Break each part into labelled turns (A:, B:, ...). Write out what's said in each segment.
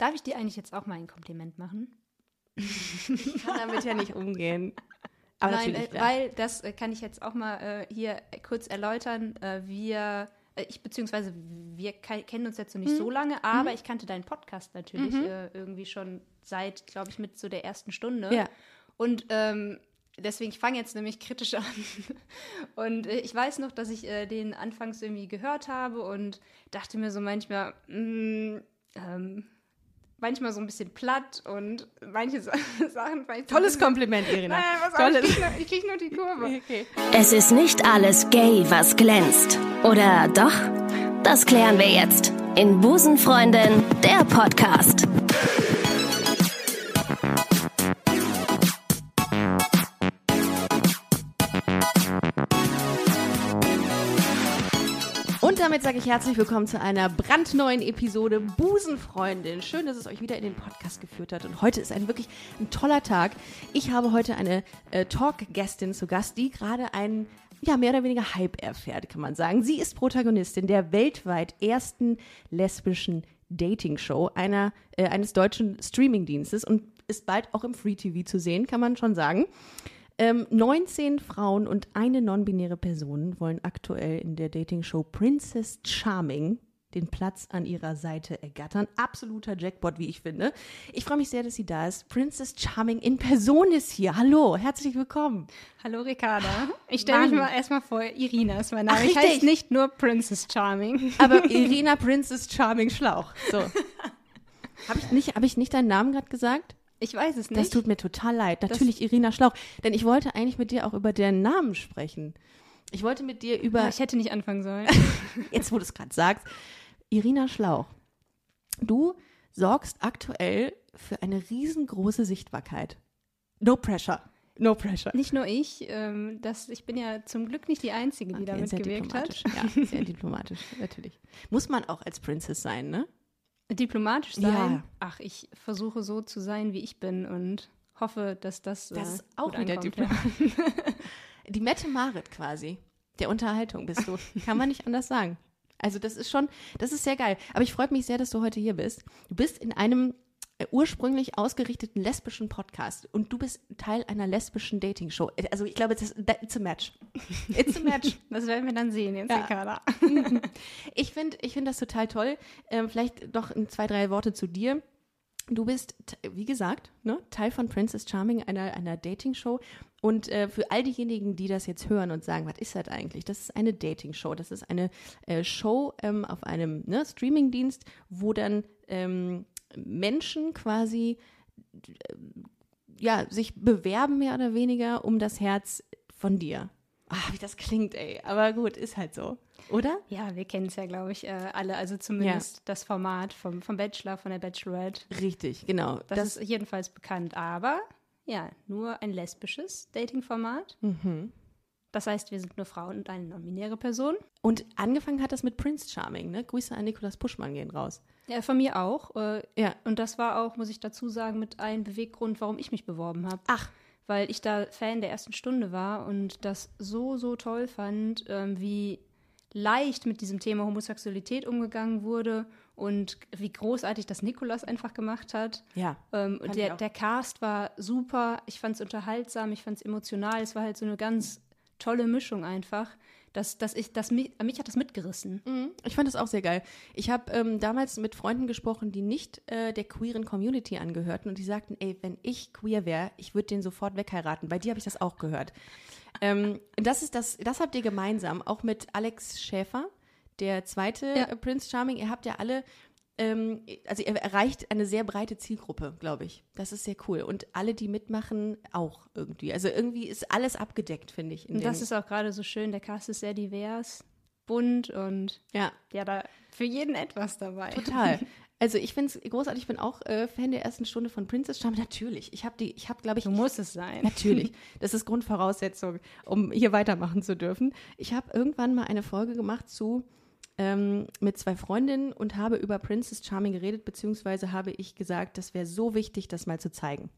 A: Darf ich dir eigentlich jetzt auch mal ein Kompliment machen?
B: Ich kann damit ja nicht umgehen. Aber
A: Nein,
B: natürlich,
A: äh, weil das äh, kann ich jetzt auch mal äh, hier kurz erläutern. Äh, wir, äh, ich beziehungsweise wir ke- kennen uns jetzt noch
B: Mhm.
A: nicht so lange, aber ich kannte deinen Podcast natürlich äh, irgendwie schon seit, glaube ich, mit so der ersten Stunde.
B: Ja.
A: Und ähm, deswegen, ich fange jetzt nämlich kritisch an. Und äh, ich weiß noch, dass ich äh, den anfangs irgendwie gehört habe und dachte mir so manchmal, mh, ähm, manchmal so ein bisschen platt und manche Sa- Sachen vielleicht so
B: Tolles
A: bisschen-
B: Kompliment, Irina.
A: Nein, was
B: Tolles.
A: ich krieg, nur, ich krieg nur die Kurve.
B: Okay.
C: Es ist nicht alles gay, was glänzt. Oder doch? Das klären wir jetzt in Busenfreundin, der Podcast.
B: Damit sage ich herzlich willkommen zu einer brandneuen Episode Busenfreundin. Schön, dass es euch wieder in den Podcast geführt hat. Und heute ist ein wirklich ein toller Tag. Ich habe heute eine äh, Talk-Gästin zu Gast, die gerade einen ja, mehr oder weniger Hype erfährt, kann man sagen. Sie ist Protagonistin der weltweit ersten lesbischen Dating-Show äh, eines deutschen Streamingdienstes und ist bald auch im Free TV zu sehen, kann man schon sagen. Ähm, 19 Frauen und eine non-binäre Person wollen aktuell in der Dating-Show Princess Charming den Platz an ihrer Seite ergattern. Absoluter Jackpot, wie ich finde. Ich freue mich sehr, dass sie da ist. Princess Charming in Person ist hier. Hallo, herzlich willkommen.
A: Hallo Ricarda. Ich stelle mich mal erstmal vor, Irina ist mein Name.
B: Ach,
A: ich heiße nicht nur Princess Charming.
B: Aber Irina Princess Charming Schlauch. So. Habe ich, nicht- hab ich nicht deinen Namen gerade gesagt?
A: Ich weiß es
B: Das
A: nicht.
B: tut mir total leid. Natürlich Irina Schlauch. Denn ich wollte eigentlich mit dir auch über deren Namen sprechen. Ich wollte mit dir über.
A: Ah, ich hätte nicht anfangen sollen.
B: jetzt wo du es gerade sagst, Irina Schlauch, du sorgst aktuell für eine riesengroße Sichtbarkeit. No pressure. No pressure.
A: nicht nur ich. Ähm, das, ich bin ja zum Glück nicht die Einzige, die
B: Okay,
A: damit
B: sehr
A: gewirkt
B: diplomatisch.
A: hat.
B: Ja, sehr diplomatisch, natürlich. Muss man auch als Princess sein, ne?
A: Diplomatisch sein.
B: Ja.
A: Ach, ich versuche so zu sein, wie ich bin und hoffe, dass das.
B: Das
A: äh,
B: ist auch wieder diplomatisch. Die Mette Marit quasi. Der Unterhaltung bist du. Kann man nicht anders sagen. Also das ist schon, das ist sehr geil. Aber ich freue mich sehr, dass du heute hier bist. Du bist in einem ursprünglich ausgerichteten lesbischen Podcast und du bist Teil einer lesbischen Dating-Show. Also ich glaube, das, that, it's a match. It's a match.
A: Das werden wir dann sehen jetzt,
B: Ja.
A: Ricarda.
B: Ich finde ich find das total toll. Ähm, vielleicht noch zwei, drei Worte zu dir. Du bist, wie gesagt, ne, Teil von Princess Charming, einer, einer Dating-Show. Und äh, für all diejenigen, die das jetzt hören und sagen, was ist das eigentlich? Das ist eine Dating-Show. Das ist eine äh, Show ähm, auf einem ne, Streaming-Dienst, wo dann ähm, Menschen quasi äh, ja, sich bewerben, mehr oder weniger, um das Herz von dir. Ah, wie das klingt, ey. Aber gut, ist halt so. Oder?
A: Ja, wir kennen es ja, glaube ich, äh, alle. Also zumindest das Format vom, vom Bachelor, von der Bachelorette.
B: Richtig, genau.
A: Das, ist jedenfalls bekannt. Aber ja, nur ein lesbisches Dating-Format.
B: Mhm.
A: Das heißt, wir sind nur Frauen und eine non-binäre Person.
B: Und angefangen hat das mit Prince Charming, ne? Grüße an Nikolas Puschmann gehen raus.
A: Ja, von mir auch. Äh,
B: Ja.
A: Und das war auch, muss ich dazu sagen, mit einem Beweggrund, warum ich mich beworben habe.
B: Ach.
A: Weil ich da Fan der ersten Stunde war und das so, so toll fand, ähm, wie leicht mit diesem Thema Homosexualität umgegangen wurde und wie großartig das Nikolas einfach gemacht hat.
B: Ja.
A: Ähm, der, der Cast war super. Ich fand es unterhaltsam, ich fand es emotional. Es war halt so eine ganz tolle Mischung einfach. Dass, dass ich, dass mich, mich hat das mitgerissen.
B: Mhm. Ich fand das auch sehr geil. Ich habe ähm, damals mit Freunden gesprochen, die nicht äh, der queeren Community angehörten und die sagten, ey, wenn ich queer wäre, ich würde den sofort wegheiraten. Bei dir habe ich das auch gehört. ähm, das ist das, das habt ihr gemeinsam, auch mit Alex Schäfer, der zweite
A: Ja.
B: Prince Charming. Ihr habt ja alle, ähm, also ihr erreicht eine sehr breite Zielgruppe, glaube ich. Das ist sehr cool. Und alle, die mitmachen, auch irgendwie. Also irgendwie ist alles abgedeckt, finde ich.
A: Und das ist auch gerade so schön. Der Cast ist sehr divers, bunt und
B: ja.
A: ja, da für jeden etwas dabei.
B: Total. Also ich finde es großartig, ich bin auch äh, Fan der ersten Stunde von Princess Charming. Natürlich. Ich habe die, ich habe, glaube ich,
A: So muss es sein.
B: natürlich. Das ist Grundvoraussetzung, um hier weitermachen zu dürfen. Ich habe irgendwann mal eine Folge gemacht zu ähm, mit zwei Freundinnen und habe über Princess Charming geredet, beziehungsweise habe ich gesagt, das wäre so wichtig, das mal zu zeigen.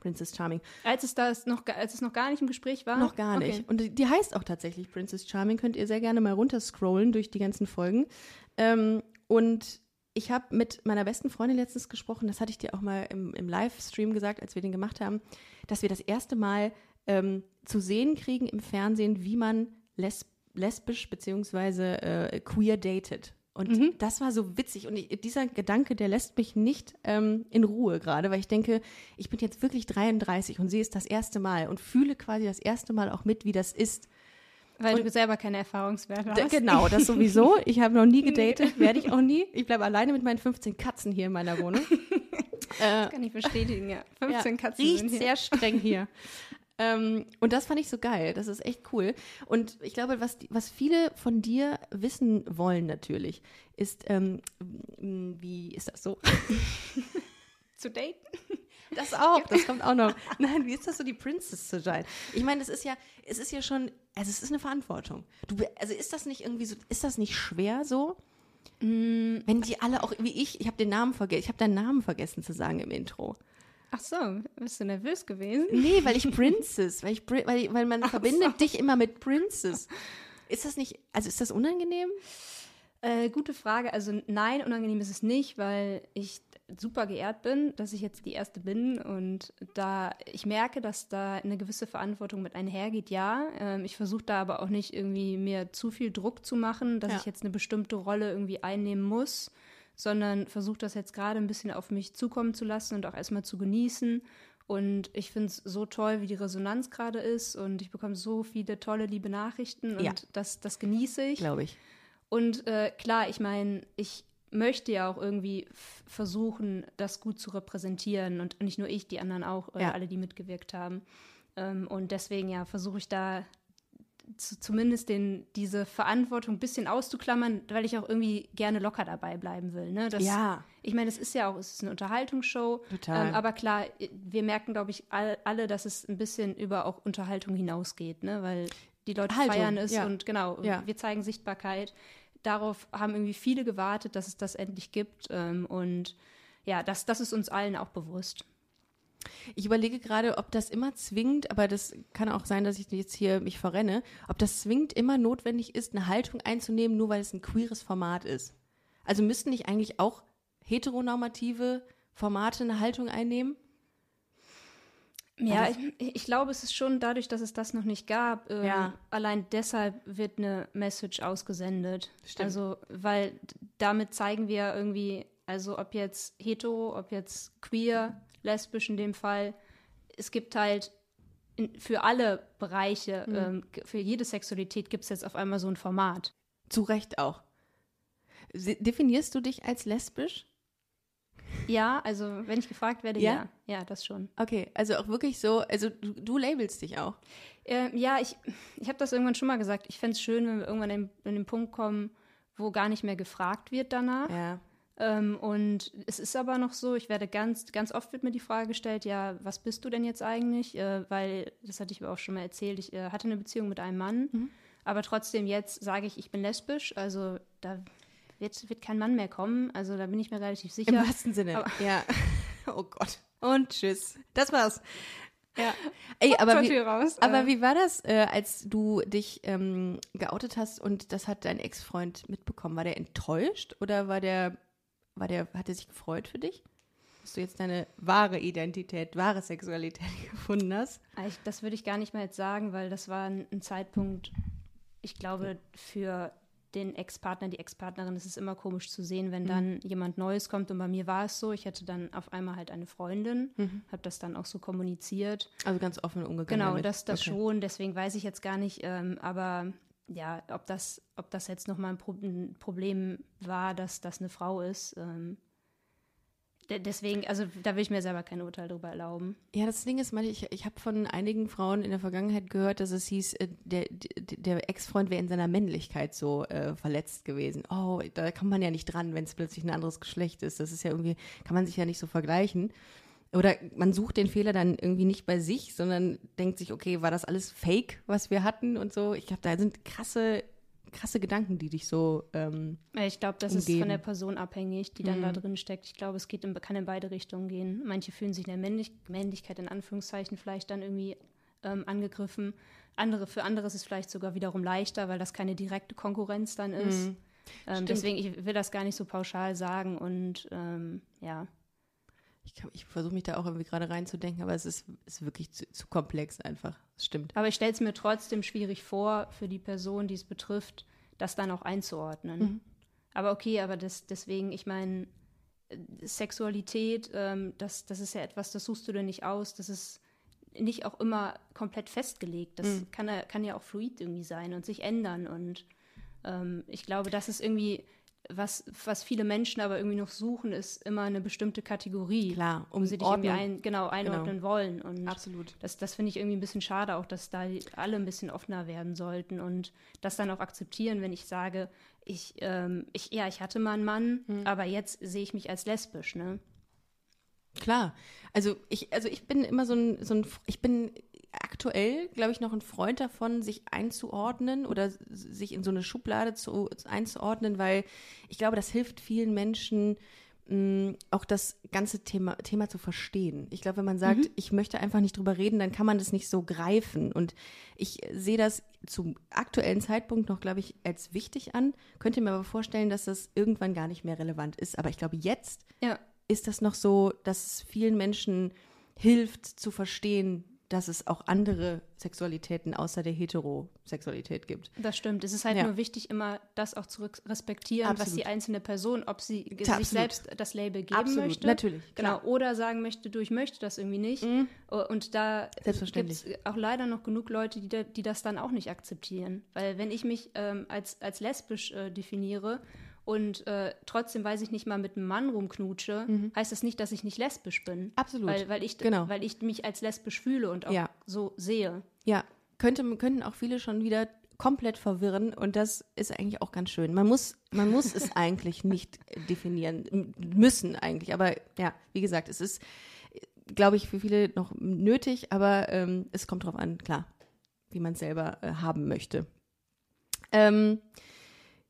B: Princess Charming.
A: Als es, das noch, als es noch gar nicht im Gespräch war?
B: Noch gar nicht.
A: Okay.
B: Und die, die heißt auch tatsächlich Princess Charming. Könnt ihr sehr gerne mal runterscrollen durch die ganzen Folgen. Ähm, und ich habe mit meiner besten Freundin letztens gesprochen, das hatte ich dir auch mal im, im Livestream gesagt, als wir den gemacht haben, dass wir das erste Mal ähm, zu sehen kriegen im Fernsehen, wie man lesb lesbisch beziehungsweise äh, queer datet. Und
A: Mhm.
B: das war so witzig. Und ich, dieser Gedanke, der lässt mich nicht ähm, in Ruhe gerade, weil ich denke, ich bin jetzt wirklich 33 und sehe es das erste Mal und fühle quasi das erste Mal auch mit, wie das ist.
A: Weil du selber keine Erfahrungswerte hast.
B: genau, das sowieso. Ich habe noch nie gedatet, werde ich auch nie. Ich bleibe alleine mit meinen 15 Katzen hier in meiner Wohnung. äh,
A: Kann ich bestätigen, ja. 15
B: ja,
A: Katzen
B: riecht
A: sind hier.
B: sehr streng hier. ähm, und das fand ich so geil. Das ist echt cool. Und ich glaube, was, was viele von dir wissen wollen natürlich, ist, ähm, wie ist das so?
A: Zu daten?
B: Das auch, das kommt auch noch. Nein, wie ist das so, die Princess zu sein? Ich meine, das ist ja, es ist ja schon, also es ist eine Verantwortung. Du, also ist das nicht irgendwie so, ist das nicht schwer so? Wenn die alle auch, wie ich, ich habe den Namen vergessen, ich habe deinen Namen vergessen zu sagen im Intro.
A: Ach so, bist du nervös gewesen?
B: Nee, weil ich Princess, weil ich, weil, weil man verbindet dich immer mit Princess. Ist das nicht, also ist das unangenehm?
A: Äh, gute Frage. Also nein, unangenehm ist es nicht, weil ich super geehrt bin, dass ich jetzt die Erste bin und da ich merke, dass da eine gewisse Verantwortung mit einhergeht, ja. Ähm, ich versuche da aber auch nicht irgendwie mir zu viel Druck zu machen, dass
B: Ja.
A: ich jetzt eine bestimmte Rolle irgendwie einnehmen muss, sondern versuche das jetzt gerade ein bisschen auf mich zukommen zu lassen und auch erstmal zu genießen. Und ich finde es so toll, wie die Resonanz gerade ist und ich bekomme so viele tolle, liebe Nachrichten und
B: Ja.
A: das, das genieße ich.
B: Glaube ich.
A: Und äh, klar, ich meine, ich möchte ja auch irgendwie versuchen, das gut zu repräsentieren und nicht nur ich, die anderen auch, äh,
B: Ja.
A: alle, die mitgewirkt haben. Ähm, und deswegen ja versuche ich da zu, zumindest den, diese Verantwortung ein bisschen auszuklammern, weil ich auch irgendwie gerne locker dabei bleiben will. Ne? Das,
B: Ja.
A: Ich meine, es ist ja auch, es ist eine Unterhaltungsshow.
B: Total.
A: Ähm, aber klar, wir merken, glaube ich, all, alle, dass es ein bisschen über auch Unterhaltung hinausgeht, ne? weil die Leute
B: Haltung,
A: feiern es
B: ja.
A: und genau,
B: Ja.
A: wir zeigen Sichtbarkeit. Darauf haben irgendwie viele gewartet, dass es das endlich gibt. Ähm, und ja, das, das ist uns allen auch bewusst.
B: Ich überlege gerade, ob das immer zwingend, aber das kann auch sein, dass ich jetzt hier mich verrenne, ob das zwingend immer notwendig ist, eine Haltung einzunehmen, nur weil es ein queeres Format ist. Also müssten nicht eigentlich auch heteronormative Formate eine Haltung einnehmen?
A: Ja, ich, ich glaube, es ist schon dadurch, dass es das noch nicht gab. Ähm,
B: Ja.
A: Allein deshalb wird eine Message ausgesendet.
B: Stimmt.
A: Also, weil damit zeigen wir irgendwie, also ob jetzt hetero, ob jetzt queer, lesbisch in dem Fall, es gibt halt in, für alle Bereiche,
B: Mhm.
A: ähm, für jede Sexualität gibt es jetzt auf einmal so ein Format.
B: Zu Recht auch. Definierst du dich als lesbisch?
A: Ja, also wenn ich gefragt werde,
B: Ja?
A: ja, ja, das schon.
B: Okay, also auch wirklich so, also du, du labelst dich auch.
A: Ähm, ja, ich, ich habe das irgendwann schon mal gesagt. Ich fände es schön, wenn wir irgendwann in, in den Punkt kommen, wo gar nicht mehr gefragt wird danach.
B: Ja.
A: Ähm, und es ist aber noch so, ich werde ganz, ganz oft wird mir die Frage gestellt, ja, was bist du denn jetzt eigentlich? Äh, weil, das hatte ich aber auch schon mal erzählt, ich äh, hatte eine Beziehung mit einem Mann,
B: Mhm.
A: aber trotzdem jetzt sage ich, ich bin lesbisch, also da wird, wird kein Mann mehr kommen, also da bin ich mir relativ
B: Im
A: sicher.
B: wahrsten Sinne.
A: Aber-
B: ja. Oh Gott. Und tschüss. Das war's. Ja. Ey, aber wie,
A: raus.
B: aber
A: Äh,
B: wie war das, äh, als du dich ähm, geoutet hast und das hat dein Ex-Freund mitbekommen? War der enttäuscht oder war der, war der, hat er sich gefreut für dich? Dass du jetzt deine wahre Identität, wahre Sexualität gefunden hast?
A: Ah, Ich, das würde ich gar nicht mehr jetzt sagen, weil das war ein, ein Zeitpunkt, ich glaube, für den Ex-Partner, die Ex-Partnerin ist es immer komisch zu sehen, wenn dann jemand Neues kommt. Und bei mir war es so, ich hatte dann auf einmal halt eine Freundin, habe das dann auch so kommuniziert.
B: Also ganz offen umgegangen.
A: Genau,
B: damit.
A: das, das
B: Okay.
A: schon, deswegen weiß ich jetzt gar nicht, ähm, aber ja, ob das, ob das jetzt nochmal ein, Pro ein Problem war, dass das eine Frau ist. Ähm, de deswegen, also da will ich mir selber kein Urteil darüber erlauben.
B: Ja, das Ding ist, ich, ich habe von einigen Frauen in der Vergangenheit gehört, dass es hieß, äh, der, der, Ex-Freund wäre in seiner Männlichkeit so äh, verletzt gewesen. Oh, da kommt man ja nicht dran, wenn es plötzlich ein anderes Geschlecht ist. Das ist ja irgendwie, kann man sich ja nicht so vergleichen. Oder man sucht den Fehler dann irgendwie nicht bei sich, sondern denkt sich, okay, war das alles Fake, was wir hatten und so. Ich glaube, da sind krasse, krasse Gedanken, die dich so ähm,
A: Ich glaube, das ist
B: umgeben.
A: von der Person abhängig, die dann da
B: Mhm.
A: drin steckt. Ich glaube, es geht in, kann in beide Richtungen gehen. Manche fühlen sich in der Männlich Männlichkeit in Anführungszeichen vielleicht dann irgendwie ähm, angegriffen. Andere, für andere ist es vielleicht sogar wiederum leichter, weil das keine direkte Konkurrenz dann ist.
B: Mhm.
A: Ähm, deswegen, ich will das gar nicht so pauschal sagen und ähm, ja.
B: Ich, ich versuche mich da auch irgendwie gerade reinzudenken, aber es ist, ist wirklich zu, zu komplex einfach. Das stimmt.
A: Aber ich stelle es mir trotzdem schwierig vor, für die Person, die es betrifft, das dann auch einzuordnen.
B: Mhm.
A: Aber okay, aber das, deswegen, ich meine, Sexualität, ähm, das, das ist ja etwas, das suchst du dir nicht aus, das ist nicht auch immer komplett festgelegt. Das
B: Mhm.
A: kann, ja- kann ja auch fluid irgendwie sein und sich ändern. Und ähm, ich glaube, das ist irgendwie, was, was viele Menschen aber irgendwie noch suchen, ist immer eine bestimmte Kategorie.
B: Klar, um
A: sie dich irgendwie ein, genau, einordnen wollen. Und
B: Absolut.
A: das, das finde ich irgendwie ein bisschen schade, auch dass da alle ein bisschen offener werden sollten und das dann auch akzeptieren, wenn ich sage, ich, ähm, ich ja, ich hatte mal einen Mann,
B: Hm.
A: aber jetzt sehe ich mich als lesbisch, ne?
B: Klar. Also ich, also ich bin immer so ein, so ein ich bin aktuell, glaube ich, noch ein Freund davon, sich einzuordnen oder sich in so eine Schublade zu, einzuordnen, weil ich glaube, das hilft vielen Menschen, mh, auch das ganze Thema, Thema zu verstehen. Ich glaube, wenn man sagt, ich möchte einfach nicht drüber reden, dann kann man das nicht so greifen. Und ich sehe das zum aktuellen Zeitpunkt noch, glaube ich, als wichtig an. Könnte mir aber vorstellen, dass das irgendwann gar nicht mehr relevant ist. Aber ich glaube, jetzt
A: Ja,
B: ist das noch so, dass es vielen Menschen hilft zu verstehen, dass es auch andere Sexualitäten außer der Heterosexualität gibt.
A: das stimmt. Es ist halt
B: Ja.
A: nur wichtig, immer das auch zu respektieren, was
B: Absolut.
A: die einzelne Person, ob sie
B: Absolut.
A: sich selbst das Label geben
B: Absolut,
A: möchte.
B: natürlich,
A: Genau.
B: klar. Mhm.
A: Oder sagen möchte, du, ich möchte das irgendwie nicht. Und da gibt es auch leider noch genug Leute, die, da, die das dann auch nicht akzeptieren. Weil wenn ich mich ähm, als, als lesbisch äh, definiere und äh, trotzdem, weiß ich nicht mal mit einem Mann rumknutsche, heißt das nicht, dass ich nicht lesbisch bin.
B: Mhm. Absolut.
A: Weil, weil, ich,
B: Genau.
A: weil ich mich als lesbisch fühle und auch
B: Ja.
A: so sehe.
B: Ja, könnte, könnten auch viele schon wieder komplett verwirren und das ist eigentlich auch ganz schön. Man muss, man muss es eigentlich nicht definieren, müssen eigentlich, aber ja, wie gesagt, es ist, glaube ich, für viele noch nötig, aber ähm, es kommt drauf an, klar, wie man es selber äh, haben möchte. Ähm,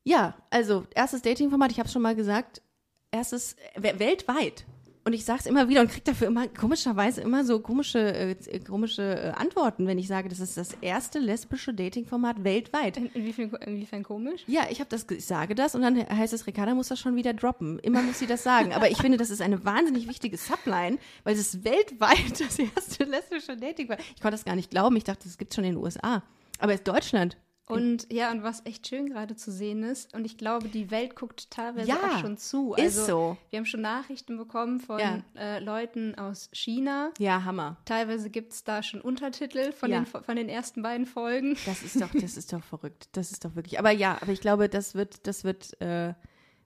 B: ja, also erstes Dating-Format, ich habe es schon mal gesagt, erstes we- weltweit. Und ich sage es immer wieder und kriege dafür immer komischerweise immer so komische, äh, komische äh, Antworten, wenn ich sage, das ist das erste lesbische Dating-Format weltweit.
A: In, inwiefern, inwiefern komisch?
B: Ja, ich habe das, ich sage das und dann heißt es, Ricarda muss das schon wieder droppen. Immer muss sie das sagen. Aber ich finde, das ist eine wahnsinnig wichtige Subline, weil es ist weltweit das erste lesbische Dating war. Ich konnte das gar nicht glauben. Ich dachte, das gibt's schon in den USA. Aber es ist Deutschland.
A: Und ja, und was echt schön gerade zu sehen ist, und ich glaube, die Welt guckt teilweise
B: Ja,
A: auch schon zu.
B: ist
A: Also,
B: so.
A: Wir haben schon Nachrichten bekommen von
B: Ja.
A: äh, Leuten aus China.
B: Ja, Hammer.
A: Teilweise gibt es da schon Untertitel von,
B: Ja.
A: den, von den ersten beiden Folgen.
B: Das ist doch, das ist doch verrückt. Das ist doch wirklich. Aber ja, aber ich glaube, das wird, das wird, äh,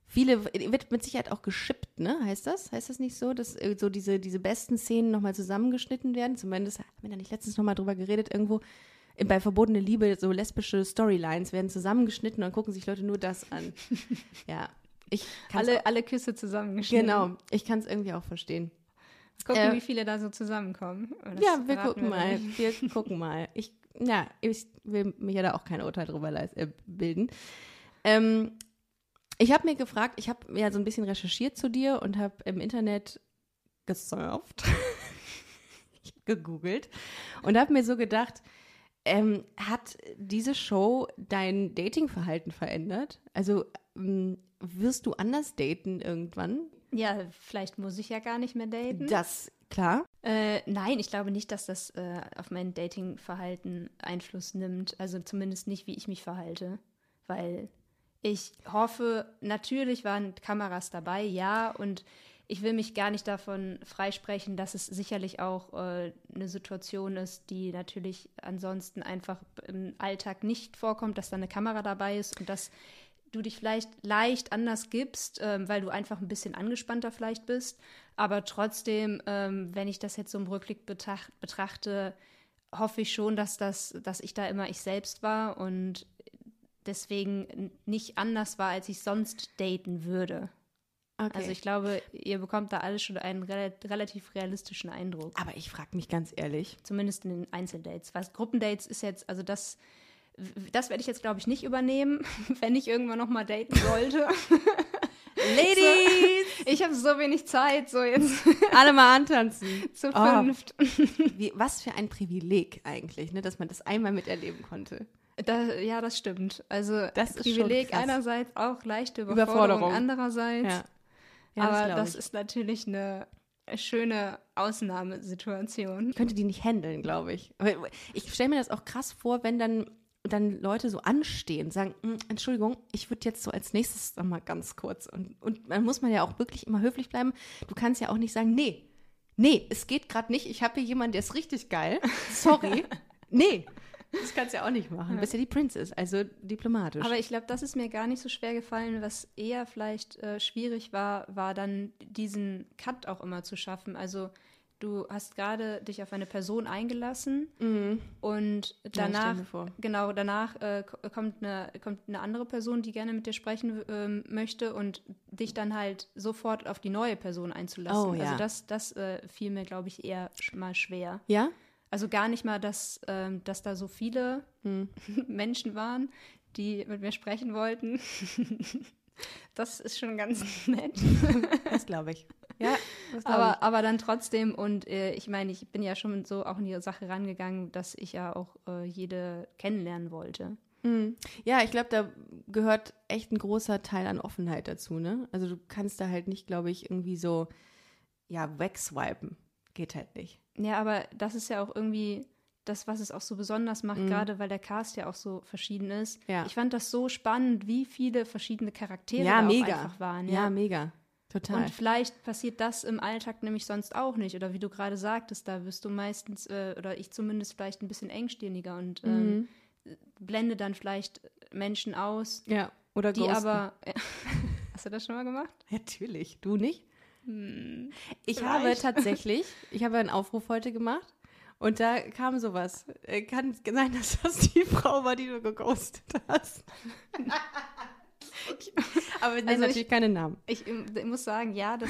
B: viele, wird mit Sicherheit auch geschippt, ne? Heißt das? Heißt das nicht so, dass äh, so diese, diese besten Szenen nochmal zusammengeschnitten werden? Zumindest haben wir da nicht letztens nochmal drüber geredet, irgendwo. Äh, Bei Verbotene Liebe, so lesbische Storylines werden zusammengeschnitten und gucken sich Leute nur das an. ja. Ich
A: Alle, alle Küsse zusammengeschnitten.
B: Genau, ich kann es irgendwie auch verstehen.
A: Gucken,
B: Äh,
A: wie viele da so zusammenkommen. Oh,
B: ja, wir gucken
A: wir
B: mal. Wir gucken mal. Ich, ja, ich will mir ja da auch kein Urteil drüber äh, bilden. Ähm, ich habe mir gefragt, ich habe ja so ein bisschen recherchiert zu dir und habe im Internet gesurft. gegoogelt und habe mir so gedacht, ähm, hat diese Show dein Datingverhalten verändert? Also ähm, wirst du anders daten irgendwann?
A: Ja, vielleicht muss ich ja gar nicht mehr daten.
B: Das, klar.
A: Äh, nein, ich glaube nicht, dass das äh, auf mein Datingverhalten Einfluss nimmt. Also zumindest nicht, wie ich mich verhalte. Weil ich hoffe, natürlich waren Kameras dabei, ja, und ich will mich gar nicht davon freisprechen, dass es sicherlich auch äh, eine Situation ist, die natürlich ansonsten einfach im Alltag nicht vorkommt, dass da eine Kamera dabei ist und dass du dich vielleicht leicht anders gibst, ähm, weil du einfach ein bisschen angespannter vielleicht bist. Aber trotzdem, ähm, wenn ich das jetzt so im Rückblick betracht, betrachte, hoffe ich schon, dass, das, dass ich da immer ich selbst war und deswegen nicht anders war, als ich sonst daten würde.
B: Okay.
A: Also ich glaube, ihr bekommt da alles schon einen rel relativ realistischen Eindruck.
B: Aber ich frage mich ganz ehrlich,
A: Zumindest in den Einzeldates. Was Gruppendates ist jetzt, also das, das werde ich jetzt, glaube ich, nicht übernehmen, wenn ich irgendwann noch mal daten sollte.
B: Ladies,
A: Ich habe so wenig Zeit, so jetzt
B: alle mal antanzen.
A: zu
B: Oh.
A: fünft.
B: Wie, was für ein Privileg eigentlich, ne, dass man das einmal miterleben konnte.
A: Da, ja, das stimmt. Also
B: Das
A: Privileg einerseits, auch leichte Überforderung,
B: Überforderung.
A: andererseits.
B: Ja. Ja,
A: aber das
B: ich.
A: ist natürlich eine schöne Ausnahmesituation.
B: Ich könnte die nicht handeln, glaube ich. Aber Ich stelle mir das auch krass vor, wenn dann, dann Leute so anstehen, sagen, "Mm, Entschuldigung, ich würde jetzt so als nächstes noch mal ganz kurz. Und, und man muss man ja auch wirklich immer höflich bleiben. Du kannst ja auch nicht sagen, nee, nee, es geht gerade nicht. Ich habe hier jemanden, der ist richtig geil. Sorry. nee. Das kannst du ja auch nicht machen. Du bist ja die Princess, also diplomatisch.
A: Aber ich glaube, das ist mir gar nicht so schwer gefallen. Was eher vielleicht äh, schwierig war, war dann diesen Cut auch immer zu schaffen. Also du hast gerade dich auf eine Person eingelassen und
B: stell
A: danach,
B: vor.
A: genau, danach äh, ko- kommt, eine, kommt eine andere Person, die gerne mit dir sprechen ähm, möchte und dich dann halt sofort auf die neue Person einzulassen.
B: Oh, ja.
A: Also das, das äh, fiel mir, glaube ich, eher mal schwer.
B: ja?
A: Also gar nicht mal, dass, ähm, dass da so viele
B: Hm.
A: Menschen waren, die mit mir sprechen wollten. Das ist schon ganz nett.
B: Das glaube ich. Ja, glaub
A: Aber, aber dann trotzdem, und äh, ich meine, ich bin ja schon so auch in die Sache rangegangen, dass ich ja auch äh, jede kennenlernen wollte.
B: Ja, ich glaube, da gehört echt ein großer Teil an Offenheit dazu, ne? Also du kannst da halt nicht, glaube ich, irgendwie so, ja, wegswipen. Geht halt nicht.
A: Ja, aber das ist ja auch irgendwie das, was es auch so besonders macht, gerade weil der Cast ja auch so verschieden ist.
B: Mhm. Ja.
A: Ich fand das so spannend, wie viele verschiedene Charaktere
B: ja,
A: da
B: mega.
A: auch einfach waren.
B: ja. mega. Total.
A: Und vielleicht passiert das im Alltag nämlich sonst auch nicht. Oder wie du gerade sagtest, da wirst du meistens, äh, oder ich zumindest vielleicht ein bisschen engstirniger und ähm,
B: Mhm.
A: blende dann vielleicht Menschen aus,
B: ja, oder
A: die
B: ghosten.
A: aber. Hast du das schon mal gemacht?
B: Natürlich. Du nicht?
A: Hm,
B: Ich habe tatsächlich, ich habe einen Aufruf heute gemacht und da kam sowas. Äh, Kann sein, dass das die Frau war, die du geghostet hast. Aber wir nennen
A: Also ich-
B: natürlich keine Namen.
A: Ich, ich muss sagen, ja, das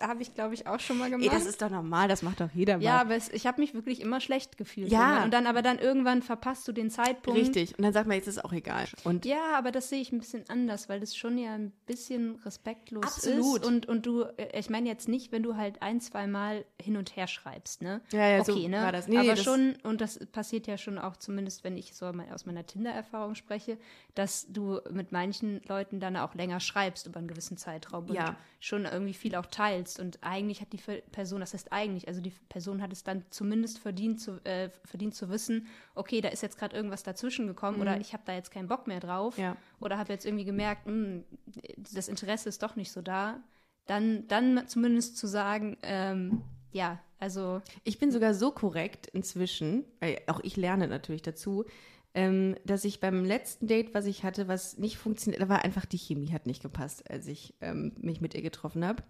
A: habe ich, glaube ich, auch schon mal
B: Ey,
A: gemacht.
B: das ist doch normal, das macht doch jeder mal.
A: ja, aber es, ich habe mich wirklich immer schlecht gefühlt.
B: Ja.
A: Und dann, aber dann irgendwann verpasst du den Zeitpunkt.
B: Richtig. Und dann sagt man, jetzt ist es auch egal. Und
A: Ja, aber das sehe ich ein bisschen anders, weil das schon ja ein bisschen respektlos
B: Absolut.
A: ist. Und, und du, äh, ich meine jetzt nicht, wenn du halt ein, zwei Mal hin und her schreibst, ne?
B: Ja, ja, so
A: okay, ne?
B: war das. Nee,
A: aber
B: das-
A: schon, und das passiert ja schon auch, zumindest wenn ich so mal aus meiner Tinder-Erfahrung spreche, dass du mit manchen Leuten dann auch länger schreibst über einen gewissen Zeitraum und
B: Ja.
A: schon irgendwie viel auch teilst. Und eigentlich hat die Person, das heißt eigentlich, also die Person hat es dann zumindest verdient zu, äh, verdient zu wissen, okay, da ist jetzt gerade irgendwas dazwischen gekommen oder ich habe da jetzt keinen Bock mehr drauf
B: Mhm. Ja.
A: oder habe jetzt irgendwie gemerkt, mh, das Interesse ist doch nicht so da, dann, dann zumindest zu sagen, ähm, ja, also
B: Ich bin sogar so korrekt inzwischen, weil auch ich lerne natürlich dazu, ähm, dass ich beim letzten Date, was ich hatte, was nicht funktioniert, da war einfach die Chemie hat nicht gepasst, als ich ähm, mich mit ihr getroffen habe.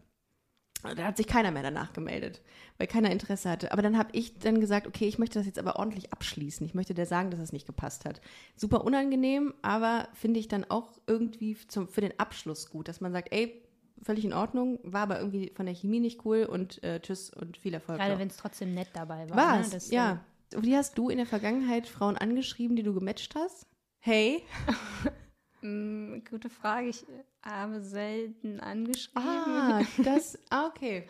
B: Da hat sich keiner mehr danach gemeldet, weil keiner Interesse hatte. Aber dann habe ich dann gesagt, okay, ich möchte das jetzt aber ordentlich abschließen. Ich möchte der sagen, dass es nicht gepasst hat. Super unangenehm, aber finde ich dann auch irgendwie zum, für den Abschluss gut, dass man sagt, ey, völlig in Ordnung, war aber irgendwie von der Chemie nicht cool und äh, tschüss und viel Erfolg.
A: gerade wenn es trotzdem nett dabei war.
B: Was?
A: Ne? Das,
B: ja. Wie hast du in der Vergangenheit Frauen angeschrieben, die du gematcht hast? Hey.
A: Äh, mh, gute Frage. Ich äh, habe selten angeschrieben.
B: Ah, das. Ah, okay.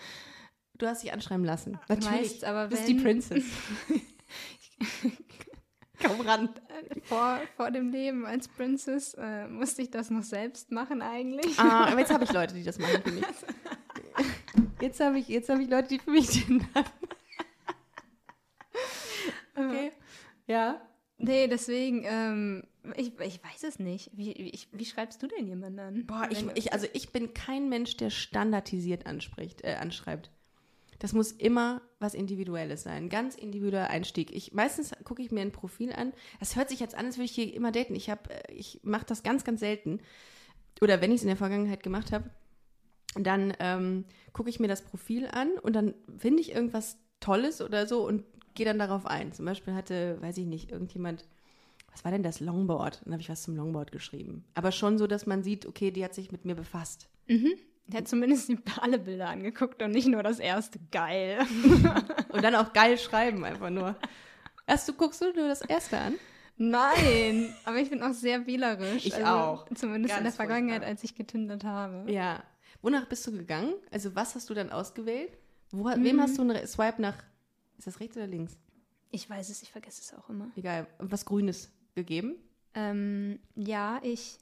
B: Du hast dich anschreiben lassen. Natürlich.
A: Meist, aber
B: du bist die
A: wenn-
B: Princess. Komm ran.
A: Vor, vor dem Leben als Princess äh, musste ich das noch selbst machen eigentlich.
B: Ah, aber jetzt habe ich Leute, die das machen für mich. Jetzt habe ich, jetzt hab ich Leute, die für mich tindern. Okay. Ja.
A: Nee, deswegen, ähm, ich, ich weiß es nicht. Wie, ich, wie schreibst du denn jemanden an?
B: Boah, ich, ich, also ich bin kein Mensch, der standardisiert anspricht, äh, anschreibt. Das muss immer was Individuelles sein. Ganz individueller Einstieg. Ich, meistens gucke ich mir ein Profil an. Das hört sich jetzt an, als würde ich hier immer daten. Ich, hab, äh, ich mache das ganz, ganz selten. Oder wenn ich es in der Vergangenheit gemacht habe, dann ähm, gucke ich mir das Profil an und dann finde ich irgendwas Tolles oder so und gehe dann darauf ein. Zum Beispiel hatte, weiß ich nicht, irgendjemand, was war denn das Longboard? Dann habe ich was zum Longboard geschrieben. Aber schon so, dass man sieht, okay, die hat sich mit mir befasst.
A: Ich hätte zumindest die- alle Bilder angeguckt und nicht nur das erste. Geil.
B: Und dann auch geil schreiben einfach nur. Erst du guckst du nur das erste an?
A: Nein, aber ich bin auch sehr wählerisch. Also
B: Ich auch.
A: Zumindest in
B: Ganz
A: der Vergangenheit,
B: furchtbar.
A: als ich getindert habe.
B: Ja. Wonach bist du gegangen? Also was hast du dann ausgewählt? Wo, Wem hast du einen Swipe nach, ist das rechts oder links?
A: Ich weiß es, ich vergesse es auch immer.
B: Egal, was Grünes gegeben?
A: Ähm, ja, ich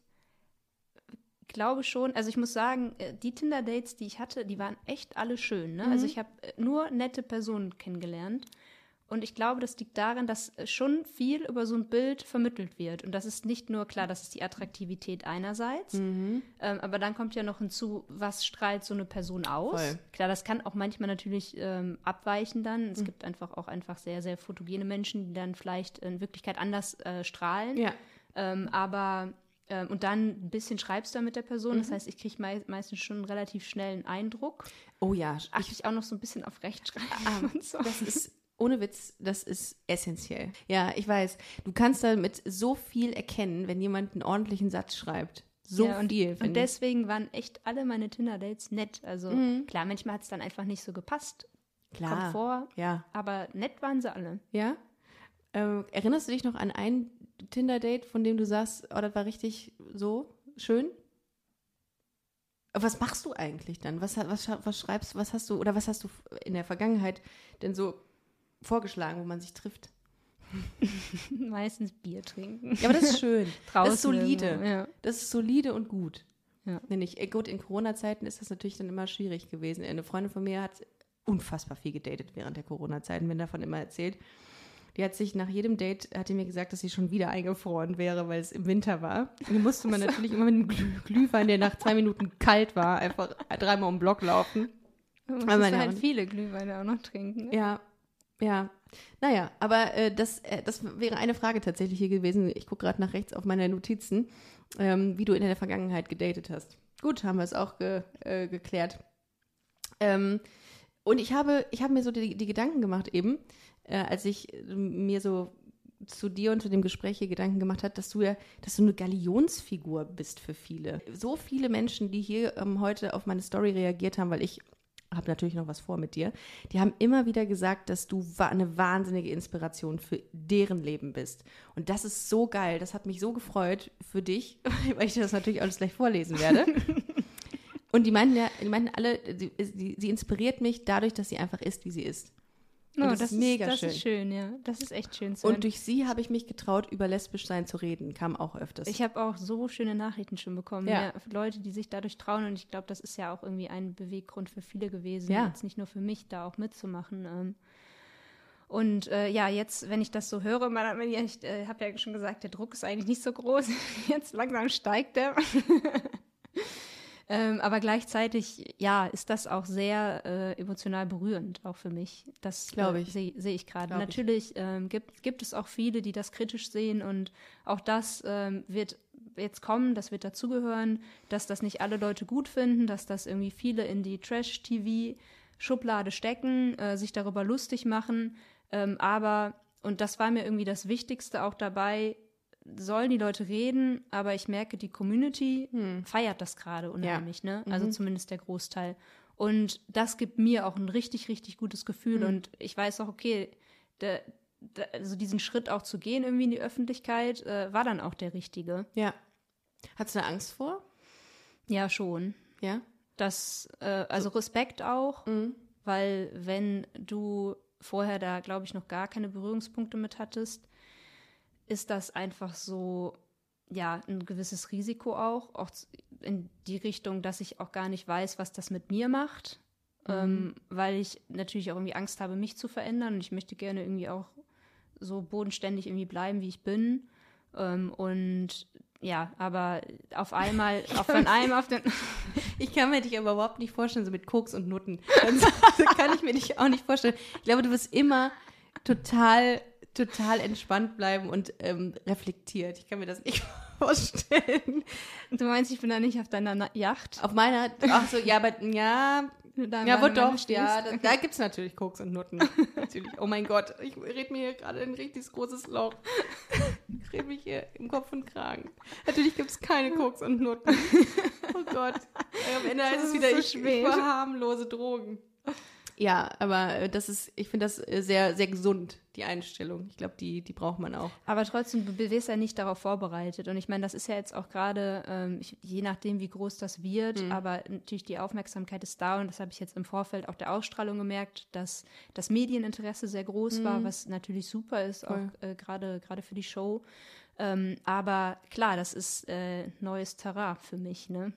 A: glaube schon. Also ich muss sagen, äh, die Tinder-Dates, die ich hatte, die waren echt alle schön. Ne? Also ich habe äh, nur nette Personen kennengelernt. Und ich glaube, das liegt daran, dass äh, schon viel über so ein Bild vermittelt wird. Und das ist nicht nur klar, das ist die Attraktivität einerseits, ähm, aber dann kommt ja noch hinzu, was strahlt so eine Person aus.
B: Voll.
A: Klar, das kann auch manchmal natürlich ähm, abweichen dann. Es gibt einfach auch einfach sehr, sehr fotogene Menschen, die dann vielleicht in Wirklichkeit anders äh, strahlen.
B: Ja.
A: Ähm, aber ähm, und dann ein bisschen schreibst du mit der Person. Das heißt, ich kriege mei meistens schon einen relativ schnellen Eindruck.
B: Oh ja,
A: Achte ich auch noch so ein bisschen auf Rechtschreibung und so.
B: Das ist ohne Witz, das ist essentiell. Ja, ich weiß. Du kannst damit so viel erkennen, wenn jemand einen ordentlichen Satz schreibt. So
A: ja, und,
B: viel.
A: Und deswegen waren echt alle meine Tinder-Dates nett. Also klar, manchmal hat es dann einfach nicht so gepasst.
B: Klar.
A: Kommt vor.
B: Ja.
A: Aber nett waren sie alle.
B: Ja. Ähm, erinnerst du dich noch an ein Tinder-Date, von dem du sagst, oh, das war richtig so schön? Was machst du eigentlich dann? Was, was, was schreibst, was hast du, oder was hast du in der Vergangenheit denn so vorgeschlagen, wo man sich trifft?
A: Meistens Bier trinken.
B: Ja, aber das ist schön.
A: Draußen
B: das ist solide.
A: ja.
B: Das ist solide und gut.
A: Ja.
B: Finde ich. Äh, Gut, in Corona-Zeiten ist das natürlich dann immer schwierig gewesen. Eine Freundin von mir hat unfassbar viel gedatet während der Corona-Zeiten, wenn davon immer erzählt. Die hat sich nach jedem Date, hat die mir gesagt, dass sie schon wieder eingefroren wäre, weil es im Winter war. Und die musste man natürlich immer mit einem Glüh Glühwein, der nach zwei Minuten kalt war, einfach dreimal um den Block laufen.
A: Man muss halt viele Glühweine auch noch trinken. Ne?
B: Ja, ja. Naja, aber äh, das, äh, das wäre eine Frage tatsächlich hier gewesen. Ich gucke gerade nach rechts auf meine Notizen, ähm, wie du in der Vergangenheit gedatet hast. Gut, haben wir es auch ge, äh, geklärt. Ähm, und ich habe, ich habe mir so die, die Gedanken gemacht eben, äh, als ich äh, mir so zu dir und zu dem Gespräch hier Gedanken gemacht hat, dass du ja, dass du eine Galionsfigur bist für viele. So viele Menschen, die hier ähm, heute auf meine Story reagiert haben, weil ich habe natürlich noch was vor mit dir, die haben immer wieder gesagt, dass du eine wahnsinnige Inspiration für deren Leben bist. Und das ist so geil, das hat mich so gefreut für dich, weil ich dir das natürlich alles gleich vorlesen werde. Und die meinten ja, die meinten alle, sie, sie inspiriert mich dadurch, dass sie einfach ist, wie sie ist. Und
A: Oh,
B: das, ist mega
A: das
B: schön.
A: ist schön, ja. Das ist echt schön zu hören.
B: Und durch sie habe ich mich getraut, über lesbisch sein zu reden. Kam auch öfters.
A: Ich habe auch so schöne Nachrichten schon bekommen.
B: Ja.
A: Ja. Leute, die sich dadurch trauen. Und ich glaube, das ist ja auch irgendwie ein Beweggrund für viele gewesen.
B: Ja.
A: Jetzt nicht nur für mich, da auch mitzumachen. Ähm. Und äh, ja, jetzt, wenn ich das so höre, man, ich äh, habe ja schon gesagt, der Druck ist eigentlich nicht so groß. Jetzt langsam steigt der. ähm, aber gleichzeitig, ja, ist das auch sehr äh, emotional berührend, auch für mich. Das äh,
B: ich.
A: sehe seh ich gerade. Natürlich ähm, gibt, gibt es auch viele, die das kritisch sehen und auch das ähm, wird jetzt kommen, das wird dazugehören, dass das nicht alle Leute gut finden, dass das irgendwie viele in die Trash-TV-Schublade stecken, äh, sich darüber lustig machen. Ähm, aber, und das war mir irgendwie das Wichtigste auch dabei, sollen die Leute reden, aber ich merke, die Community feiert das gerade unheimlich, ne? Also zumindest der Großteil. Und das gibt mir auch ein richtig, richtig gutes Gefühl. Und ich weiß auch, okay, der, der, also diesen Schritt auch zu gehen irgendwie in die Öffentlichkeit, äh, war dann auch der richtige.
B: ja. Hast du da Angst vor?
A: Ja, schon.
B: Ja.
A: Das, äh, also Respekt auch, weil wenn du vorher da, glaube ich, noch gar keine Berührungspunkte mit hattest, ist das einfach so, ja, ein gewisses Risiko auch, auch in die Richtung, dass ich auch gar nicht weiß, was das mit mir macht, ähm, weil ich natürlich auch irgendwie Angst habe, mich zu verändern und ich möchte gerne irgendwie auch so bodenständig irgendwie bleiben, wie ich bin. Ähm, und ja, aber auf einmal, auf von einem auf den
B: Ich kann mir dich aber überhaupt nicht vorstellen, so mit Koks und Nutten. Das, kann ich mir dich auch nicht vorstellen. Ich glaube, du wirst immer total, total entspannt bleiben und ähm, reflektiert. Ich kann mir das nicht vorstellen.
A: Du meinst, ich bin da nicht auf deiner Na Yacht?
B: Auf meiner, ach so, ja, aber, ja,
A: Da
B: ja, wo doch, ja, da, da gibt es natürlich Koks und Nutten. natürlich. Oh mein Gott, ich rede mir hier gerade ein richtig großes Loch. Ich rede mich hier im Kopf und Kragen. Natürlich gibt es keine Koks und Nutten. Oh Gott. Am Ende heißt es wieder,
A: so
B: ich, ich verharmlose Drogen. Ja, aber äh, das ist, ich finde das äh, sehr, sehr gesund, die Einstellung. Ich glaube, die, die braucht man auch.
A: Aber trotzdem, du wirst ja nicht darauf vorbereitet. Und ich meine, das ist ja jetzt auch gerade, ähm, je nachdem, wie groß das wird, aber natürlich die Aufmerksamkeit ist da. Und das habe ich jetzt im Vorfeld auch der Ausstrahlung gemerkt, dass das Medieninteresse sehr groß war, was natürlich super ist, auch äh, gerade gerade für die Show. Ähm, aber klar, das ist äh, neues Terrain für mich, ne?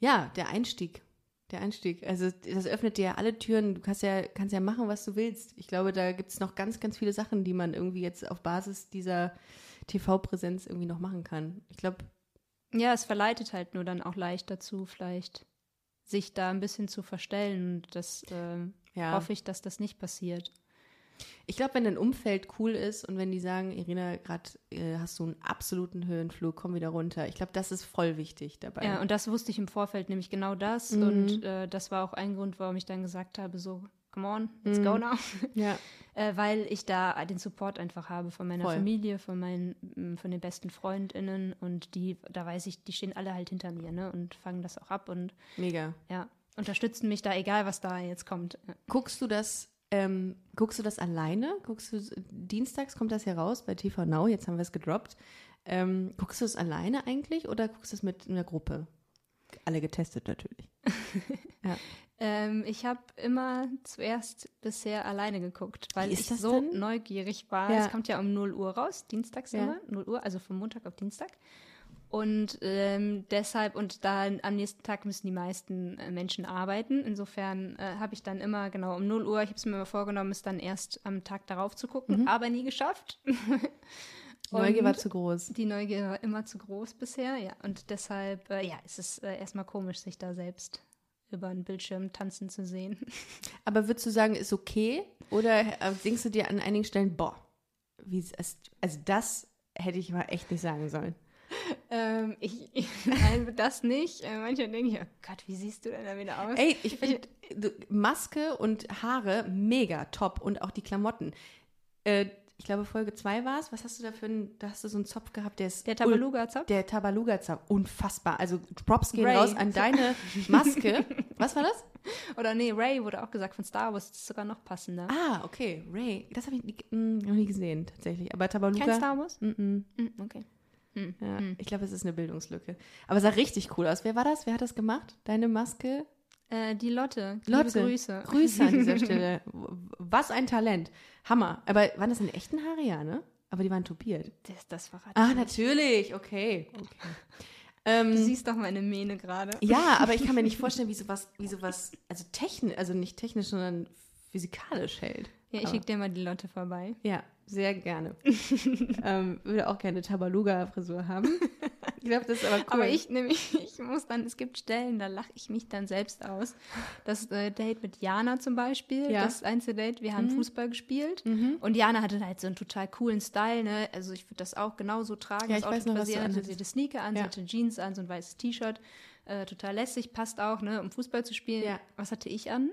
B: Ja, der Einstieg. Der Einstieg. Also das öffnet dir ja alle Türen. Du kannst ja, kannst ja machen, was du willst. Ich glaube, da gibt es noch ganz, ganz viele Sachen, die man irgendwie jetzt auf Basis dieser TV-Präsenz irgendwie noch machen kann. Ich glaube.
A: Ja, es verleitet halt nur dann auch leicht dazu, vielleicht sich da ein bisschen zu verstellen. Und das äh, ja. hoffe ich, dass das nicht passiert.
B: Ich glaube, wenn dein Umfeld cool ist und wenn die sagen, Irina, gerade äh, hast du einen absoluten Höhenflug, komm wieder runter. Ich glaube, das ist voll wichtig dabei.
A: Ja, und das wusste ich im Vorfeld nämlich genau das. Mhm. Und äh, das war auch ein Grund, warum ich dann gesagt habe, so, come on, let's mhm. go now.
B: Ja.
A: äh, weil ich da den Support einfach habe von meiner voll. Familie, von meinen, mm, von den besten FreundInnen und die, da weiß ich, die stehen alle halt hinter mir, ne? Und fangen das auch ab und
B: Mega.
A: Ja. Unterstützen mich da, egal was da jetzt kommt.
B: Guckst du das ähm, guckst du das alleine? Guckst du, dienstags kommt das heraus bei TV Now, jetzt haben wir es gedroppt. Ähm, guckst du es alleine eigentlich oder guckst du es mit einer Gruppe? Alle getestet natürlich.
A: ja. ähm, ich habe immer zuerst bisher alleine geguckt, weil ich so denn? neugierig war. Ja. Es kommt ja um 0 Uhr raus, dienstags ja. immer, 0 Uhr, also von Montag auf Dienstag. Und ähm, deshalb, und da am nächsten Tag müssen die meisten äh, Menschen arbeiten. Insofern äh, habe ich dann immer, genau, um 0 Uhr, ich habe es mir mal vorgenommen, es dann erst am Tag darauf zu gucken, mhm. aber nie geschafft.
B: Neugier war zu groß.
A: Die Neugier war immer zu groß bisher, ja. Und deshalb, äh, ja, es ist äh, erstmal komisch, sich da selbst über einen Bildschirm tanzen zu sehen.
B: Aber würdest du sagen, ist okay? Oder äh, denkst du dir an einigen Stellen, boah, wie, also das hätte ich mal echt nicht sagen sollen?
A: Ähm, ich, ich, nein, das nicht. Äh, manchmal denke ich, oh Gott, wie siehst du denn da wieder aus?
B: Ey, ich finde Maske und Haare mega top und auch die Klamotten. Äh, ich glaube, Folge 2 war es. Was hast du da für einen, da hast du so einen Zopf gehabt, der ist.
A: Der Tabaluga-Zopf?
B: Der Tabaluga-Zopf. Unfassbar. Also Props gehen Ray. raus an deine Maske. Was war das?
A: Oder nee, Ray wurde auch gesagt von Star Wars. Das ist sogar noch passender.
B: Ah, okay. Ray. Das habe ich nie, mm, noch nie gesehen, tatsächlich. Aber Tabaluga.
A: Kein Star Wars?
B: Mm -mm.
A: Mm, okay.
B: Hm. Ja, hm. Ich glaube, es ist eine Bildungslücke. Aber es sah richtig cool aus. Wer war das? Wer hat das gemacht? Deine Maske?
A: Äh, die Lotte.
B: Lotte. Liebe Grüße. Grüße an dieser Stelle. Was ein Talent. Hammer. Aber waren das in echten Haare, ja, ne? Aber die waren topiert.
A: Das, das verrate
B: Ah, natürlich. Okay. okay. Ähm,
A: du siehst doch meine Mähne gerade.
B: Ja, aber ich kann mir nicht vorstellen, wie sowas, wie sowas, also technisch, also nicht technisch, sondern physikalisch hält.
A: Ja, ich schicke dir mal die Lotte vorbei.
B: Ja, sehr gerne. ähm, würde auch gerne Tabaluga-Frisur haben. Ich glaube, das ist aber cool.
A: Aber ich nämlich, ich muss dann, es gibt Stellen, da lache ich mich dann selbst aus. Das äh, Date mit Jana zum Beispiel, ja. das Einzeldate, wir haben mhm. Fußball gespielt mhm. und Jana hatte halt so einen total coolen Style, ne? Also ich würde das auch genauso tragen.
B: Ja, ich weiß noch, was du
A: hatte sie die Sneaker an, ja. sie hatte Jeans an, so ein weißes T-Shirt. Äh, total lässig, passt auch, ne, um Fußball zu spielen. Ja. Was hatte ich an?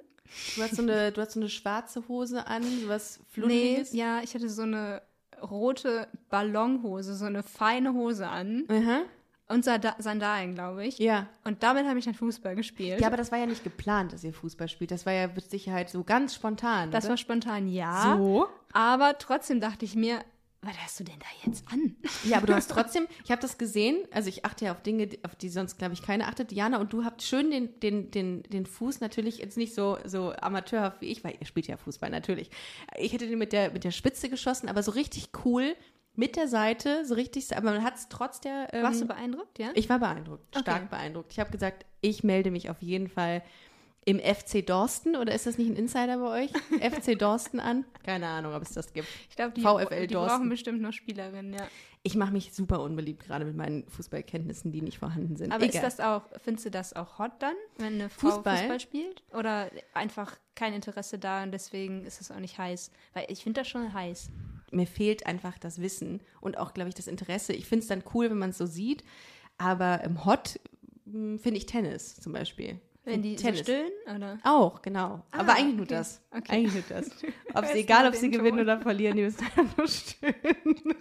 B: Du hast so eine, du hast so eine schwarze Hose an, was Fluttiges?
A: Nee, ja, ich hatte so eine rote Ballonhose, so eine feine Hose an. Mhm. Und Sandalen, glaube ich.
B: Ja.
A: Und damit habe ich dann Fußball gespielt.
B: Ja, aber das war ja nicht geplant, dass ihr Fußball spielt. Das war ja mit Sicherheit so ganz spontan.
A: Das
B: oder?
A: war spontan, ja. So. Aber trotzdem dachte ich mir, was hast du denn da jetzt an?
B: Ja, aber du hast trotzdem, ich habe das gesehen, also ich achte ja auf Dinge, auf die sonst, glaube ich, keiner achtet. Diana, und du habt schön den, den, den, den Fuß natürlich jetzt nicht so, so amateurhaft wie ich, weil ihr spielt ja Fußball natürlich. Ich hätte den mit der, mit der Spitze geschossen, aber so richtig cool mit der Seite, so richtig, aber man hat es trotz der.
A: Ähm, Warst du beeindruckt, ja?
B: Ich war beeindruckt, stark okay. beeindruckt. Ich habe gesagt, ich melde mich auf jeden Fall im FC Dorsten oder ist das nicht ein Insider bei euch? FC Dorsten an? Keine Ahnung, ob es das gibt.
A: Ich glaube, die, VfL die Dorsten. brauchen bestimmt noch Spielerinnen, ja.
B: Ich mache mich super unbeliebt, gerade mit meinen Fußballkenntnissen, die nicht vorhanden sind.
A: Aber Egal. ist das auch, findest du das auch hot dann, wenn eine Frau Fußball, Fußball spielt? Oder einfach kein Interesse da und deswegen ist es auch nicht heiß? Weil ich finde das schon heiß.
B: Mir fehlt einfach das Wissen und auch, glaube ich, das Interesse. Ich finde es dann cool, wenn man es so sieht, aber im Hot hm, finde ich Tennis zum Beispiel.
A: Wenn die Tennis. so stillen, oder?
B: Auch, genau. Ah, Aber eigentlich nur das. Okay. Eigentlich nur das. Ob sie, egal, ob sie gewinnen oder verlieren, die müssen einfach nur stillen.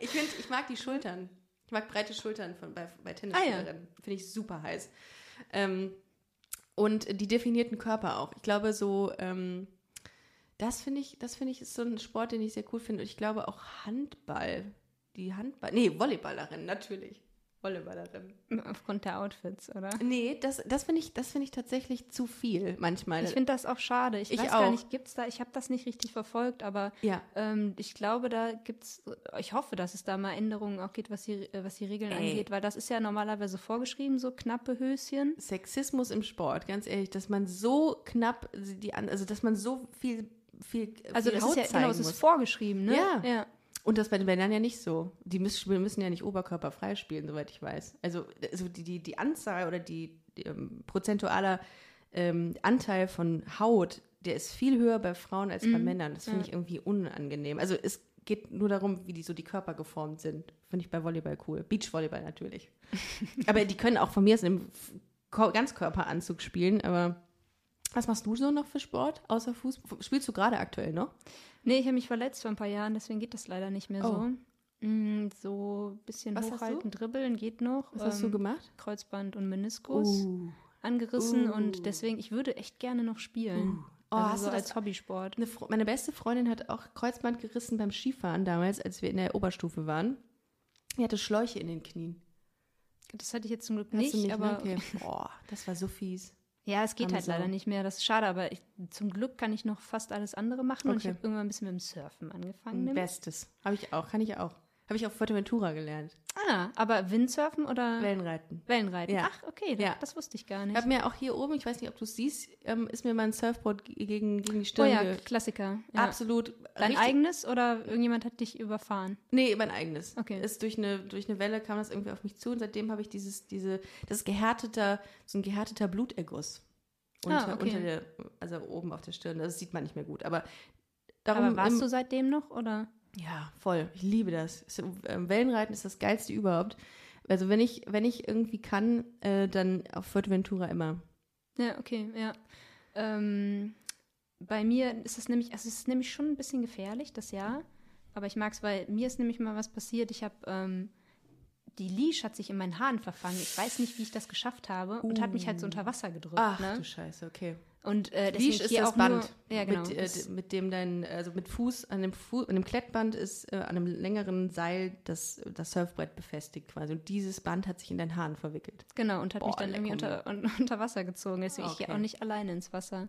B: ich finde, ich mag die Schultern. Ich mag breite Schultern von, bei, bei Tennisspielerinnen. Ah, ja. Finde ich super heiß. Ähm, und die definierten Körper auch. Ich glaube, so, ähm, das finde ich, das finde ich ist so ein Sport, den ich sehr cool finde. Und ich glaube auch Handball. Die Handball, nee, Volleyballerin, natürlich. Volleyballerin.
A: Aufgrund der Outfits, oder?
B: Nee, das, das finde ich, das find ich tatsächlich zu viel manchmal.
A: Ich finde das auch schade. Ich,
B: Ich
A: weiß
B: auch.
A: gar nicht, gibt's da, ich habe das nicht richtig verfolgt, aber
B: Ja.
A: ähm, ich glaube, da gibt's, ich hoffe, dass es da mal Änderungen auch geht, was die, was die Regeln
B: Ey.
A: angeht, weil das ist ja normalerweise vorgeschrieben, so knappe Höschen.
B: Sexismus im Sport, ganz ehrlich, dass man so knapp die an, also dass man so viel viel
A: Also
B: viel
A: das ist ja,
B: Haut
A: genau, es ist vorgeschrieben, ne?
B: Ja.
A: ja.
B: Und das bei den Männern ja nicht so. Die müssen, müssen ja nicht oberkörperfrei spielen, soweit ich weiß. Also, also die, die, die Anzahl oder die, die ähm, prozentualer ähm, Anteil von Haut, der ist viel höher bei Frauen als bei Männern. Das finde ich irgendwie unangenehm. Also es geht nur darum, wie die so die Körper geformt sind. Finde ich bei Volleyball cool. Beachvolleyball natürlich. aber die können auch von mir aus Ko- Ganzkörperanzug spielen, aber was machst du so noch für Sport außer Fußball? Spielst du gerade aktuell noch?
A: Nee, ich habe mich verletzt vor ein paar Jahren, deswegen geht das leider nicht mehr
B: Oh.
A: so. Mm, so ein bisschen
B: Was
A: hochhalten, dribbeln geht noch.
B: Was hast du
A: Ähm,
B: gemacht?
A: Kreuzband und Meniskus
B: Uh.
A: angerissen
B: Uh.
A: und deswegen, ich würde echt gerne noch spielen.
B: Oh,
A: also
B: hast
A: so
B: du das-
A: als Hobbysport.
B: Meine beste Freundin hat auch Kreuzband gerissen beim Skifahren damals, als wir in der Oberstufe waren. Die hatte Schläuche in den Knien.
A: Das hatte ich jetzt zum Glück nicht,
B: nicht,
A: aber
B: ne? okay. Boah, das war so fies.
A: Ja, es geht halt leider nicht mehr. Das ist schade, aber ich, zum Glück kann ich noch fast alles andere machen und ich
B: Okay.
A: habe irgendwann ein bisschen mit dem Surfen angefangen.
B: Bestes. Habe ich auch, kann ich auch. Habe ich auf Fuerteventura gelernt.
A: Ah, aber Windsurfen oder
B: Wellenreiten.
A: Wellenreiten?
B: Ja.
A: Ach, okay, das,
B: Ja.
A: das wusste ich gar
B: Ich
A: nicht.
B: habe mir auch hier oben, ich weiß nicht, ob du es siehst, ähm, ist mir mein Surfboard ge- gegen, gegen die
A: Oh
B: Stirn
A: ja,
B: ge-
A: Klassiker. Ja.
B: Absolut.
A: Dein
B: richtig-
A: eigenes oder irgendjemand hat dich überfahren?
B: Nee, mein eigenes.
A: Okay.
B: Ist durch eine, durch eine Welle kam das irgendwie auf mich zu und seitdem habe ich dieses, diese, das ist gehärteter, so ein gehärteter Bluterguss. Unter,
A: Ah, okay.
B: unter der, also oben auf der Stirn. Das sieht man nicht mehr gut. Aber darum.
A: Aber warst
B: im-
A: du seitdem noch oder?
B: Ja, voll. Ich liebe das. Ähm, Wellenreiten ist das geilste überhaupt. Also wenn ich, wenn ich irgendwie kann, äh, dann auf Fuerteventura immer.
A: Ja, okay, ja. Ähm, bei mir ist es nämlich, also es ist nämlich schon ein bisschen gefährlich, das Jahr. Aber ich mag es, weil mir ist nämlich mal was passiert. Ich habe, ähm, die Leash hat sich in meinen Haaren verfangen. Ich weiß nicht, wie ich das geschafft habe und hat mich halt so unter Wasser gedrückt.
B: Ach
A: ne?
B: du Scheiße, okay.
A: Und äh, deswegen
B: Leash ist das Band,
A: Nur, ja, genau.
B: mit, äh, mit dem dein, also mit Fuß, an dem, Fu an dem Klettband ist äh, an einem längeren Seil das, das Surfbrett befestigt quasi. Und dieses Band hat sich in deinen Haaren verwickelt.
A: genau, und hat mich
B: Boah,
A: dann irgendwie unter, un, unter Wasser gezogen. Deswegen ich gehe
B: Okay.
A: auch nicht alleine ins Wasser.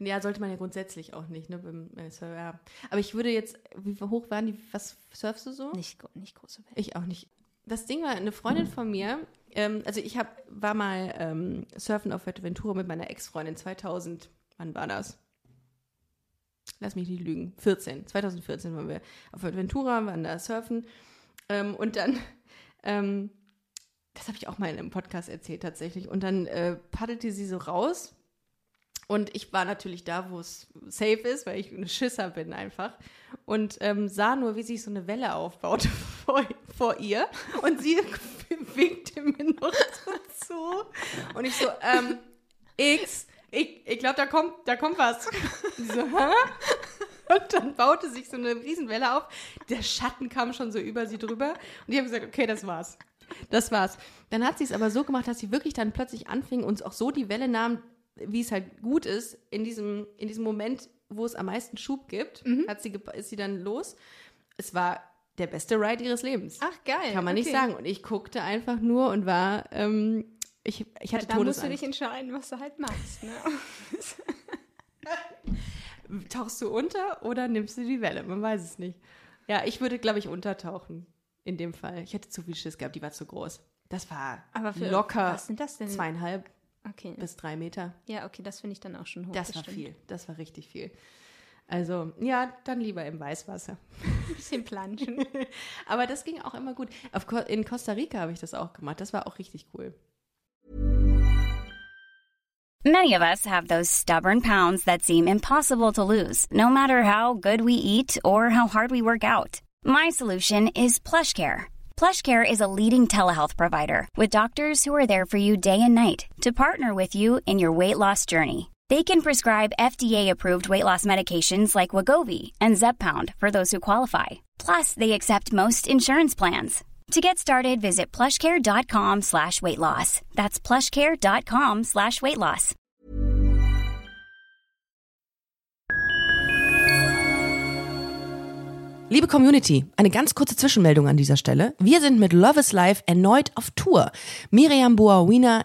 B: Ja, sollte man ja grundsätzlich auch nicht, ne? Beim, äh, ja. Aber ich würde jetzt, wie hoch waren die, was surfst du so?
A: Nicht, nicht große Welt.
B: Ich auch nicht. Das Ding war, eine Freundin von mir, ähm, also ich hab, war mal ähm, surfen auf Fuerteventura mit meiner Ex-Freundin 2000, wann war das? Lass mich nicht lügen, 14, 2014 waren wir auf Fuerteventura, waren da surfen ähm, und dann, ähm, das habe ich auch mal in einem Podcast erzählt tatsächlich, und dann äh, paddelte sie so raus und ich war natürlich da, wo es safe ist, weil ich ein Schisser bin einfach. Und ähm, sah nur, wie sich so eine Welle aufbaute vor, vor ihr. Und sie winkte mir noch so zu. Und ich so, ähm, X, ich, ich glaube, da kommt, da kommt was. Und so, hä? Und dann baute sich so eine Riesenwelle auf. Der Schatten kam schon so über sie drüber. Und ich habe gesagt, okay, das war's. Das war's. Dann hat sie es aber so gemacht, dass sie wirklich dann plötzlich anfing und auch so die Welle nahm, wie es halt gut ist, in diesem, in diesem Moment, wo es am meisten Schub gibt, hat sie, ist sie dann los. Es war der beste Ride ihres Lebens.
A: Ach, geil.
B: Kann man nicht
A: okay.
B: sagen. Und ich guckte einfach nur und war, ähm, ich, ich hatte
A: da musst du
B: Todesangst.
A: dich entscheiden, was du halt machst. Ne?
B: Tauchst du unter oder nimmst du die Welle? Man weiß es nicht. Ja, ich würde, glaube ich, untertauchen. In dem Fall. Ich hätte zu viel Schiss gehabt, die war zu groß. Das war
A: Aber für
B: locker
A: was sind das denn?
B: zweieinhalb
A: Okay.
B: bis drei Meter.
A: Ja, okay, das finde ich dann auch schon hoch.
B: Das war
A: stimmt.
B: viel. Das war richtig viel. Also, ja, dann lieber im Weißwasser.
A: Ein bisschen planschen.
B: Aber das ging auch immer gut. Auf, Co- in Costa Rica habe ich das auch gemacht. Das war auch richtig cool.
D: Many of us have those stubborn pounds that seem impossible to lose, no matter how good we eat or how hard we work out. My solution is PlushCare. PlushCare is a leading telehealth provider with doctors who are there for you day and night to partner with you in your weight loss journey. They can prescribe FDA-approved weight loss medications like Wagovi and Zepbound for those who qualify. Plus, they accept most insurance plans. To get started, visit plushcare.com slash weight loss. That's plushcare.com slash weight loss.
B: Liebe Community, eine ganz kurze Zwischenmeldung an dieser Stelle. Wir sind mit Love is Life erneut auf Tour. Miriam Boawina,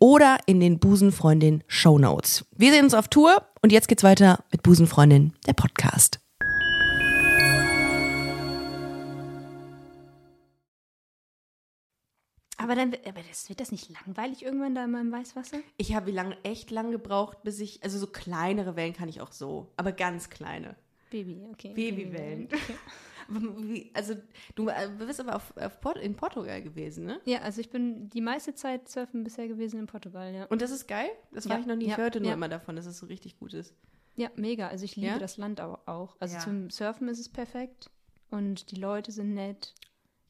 B: oder in den Busenfreundin Show Notes. Wir sehen uns auf Tour und jetzt geht's weiter mit Busenfreundin, der Podcast.
A: Aber dann aber das, wird das nicht langweilig irgendwann da in meinem Weißwasser?
B: Ich habe wie lange echt lang gebraucht, bis ich also so kleinere Wellen kann ich auch so, aber ganz kleine.
A: Baby, okay.
B: Babywellen. Aber wie- Also du äh, bist aber auf, auf Port in Portugal gewesen, ne?
A: Ja, also ich bin die meiste Zeit surfen bisher gewesen in Portugal, ja.
B: Und das ist geil? Das war
A: Ja,
B: ich noch nie.
A: ja,
B: ich hörte nur
A: ja.
B: immer davon, dass es so richtig gut ist.
A: Ja, mega. Also ich liebe das Land au- auch. Also zum Surfen ist es perfekt und die Leute sind nett.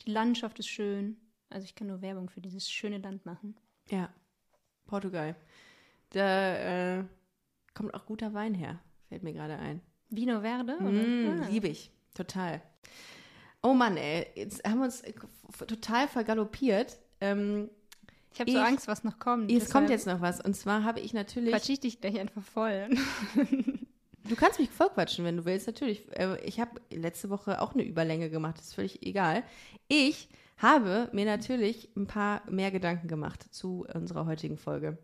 A: Die Landschaft ist schön. Also ich kann nur Werbung für dieses schöne Land machen.
B: Ja, Portugal. Da äh, kommt auch guter Wein her, fällt mir gerade ein.
A: Vino Verde? Oder?
B: Mm,
A: Ah.
B: Liebe ich, total. Oh Mann, ey, jetzt haben wir uns total vergaloppiert. Ähm,
A: Ich habe so Angst, was noch kommt.
B: jetzt kommt jetzt noch was. Und zwar habe ich natürlich.
A: Quatsch ich dich gleich einfach voll.
B: Du kannst mich vollquatschen, wenn du willst, natürlich. Äh, Ich habe letzte Woche auch eine Überlänge gemacht, das ist völlig egal. Ich habe mir natürlich ein paar mehr Gedanken gemacht zu unserer heutigen Folge.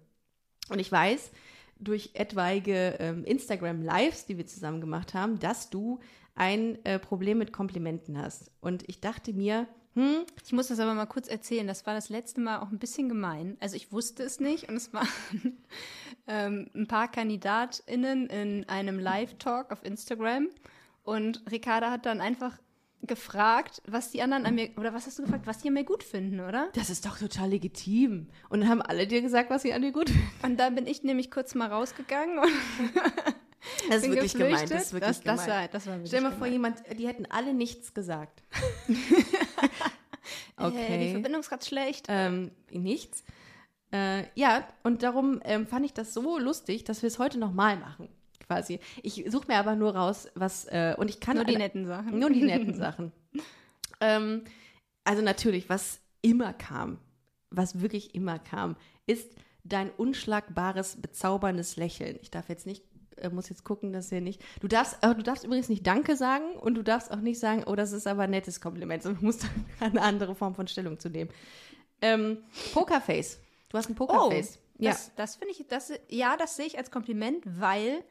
B: Und ich weiß durch etwaige ähm, Instagram-Lives, die wir zusammen gemacht haben, dass du ein äh, Problem mit Komplimenten hast. Und ich dachte mir, hm,
A: Ich muss das aber mal kurz erzählen. Das war das letzte Mal auch ein bisschen gemein. Also ich wusste es nicht und es waren ähm, ein paar KandidatInnen in einem Live-Talk auf Instagram und Ricarda hat dann einfach gefragt, was die anderen an mir, oder was hast du gefragt, was die an mir gut finden, oder?
B: das ist doch total legitim. Und dann haben alle dir gesagt, was sie an dir gut finden.
A: Und da bin ich nämlich kurz mal rausgegangen und
B: Das ist
A: bin
B: wirklich
A: geflüchtet.
B: gemeint. Das ist wirklich
A: das, das,
B: gemein.
A: war, das war wirklich
B: Stell dir mal vor,
A: gemein.
B: jemand, die hätten alle nichts gesagt.
A: Äh, die Verbindung ist gerade schlecht.
B: ähm, nichts. Äh, ja, und darum ähm, fand ich das so lustig, dass wir es heute nochmal machen, quasi. Ich suche mir aber nur raus, was, äh, und ich kann...
A: Nur die
B: alle-
A: netten Sachen.
B: Nur die netten Sachen. ähm, also natürlich, was immer kam, was wirklich immer kam, ist dein unschlagbares, bezauberndes Lächeln. Ich darf jetzt nicht, äh, muss jetzt gucken, dass er nicht. Du darfst, äh, du darfst übrigens nicht Danke sagen und du darfst auch nicht sagen, oh, das ist aber ein nettes Kompliment. sondern Du musst eine andere Form von Stellung zu nehmen. Ähm, Pokerface. Du hast ein Pokerface. ja.
A: Oh, Das, das finde ich, das, ja, das sehe ich als Kompliment, weil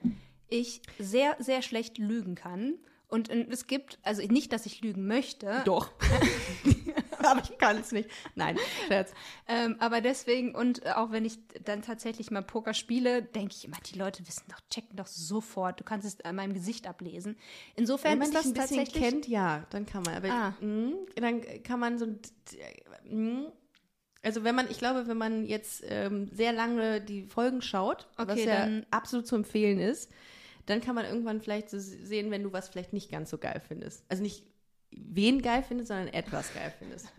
A: ich sehr, sehr schlecht lügen kann. Und es gibt, also nicht, dass ich lügen möchte,
B: Doch. aber ich kann es nicht. Nein, Scherz.
A: ähm, aber deswegen, und auch wenn ich dann tatsächlich mal Poker spiele, denke ich immer, die Leute wissen doch, checken doch sofort, du kannst es an meinem Gesicht ablesen. Insofern
B: Wenn man
A: ist das
B: ein bisschen
A: tatsächlich.
B: kennt, ja, dann kann man. Aber
A: Ah.
B: mh, dann kann man so. mh, Also wenn man, ich glaube, wenn man jetzt ähm, sehr lange die Folgen schaut, was
A: Okay,
B: ja
A: dann-
B: absolut zu empfehlen ist, dann kann man irgendwann vielleicht so sehen, wenn du was vielleicht nicht ganz so geil findest. Also nicht wen geil findest, sondern etwas geil findest.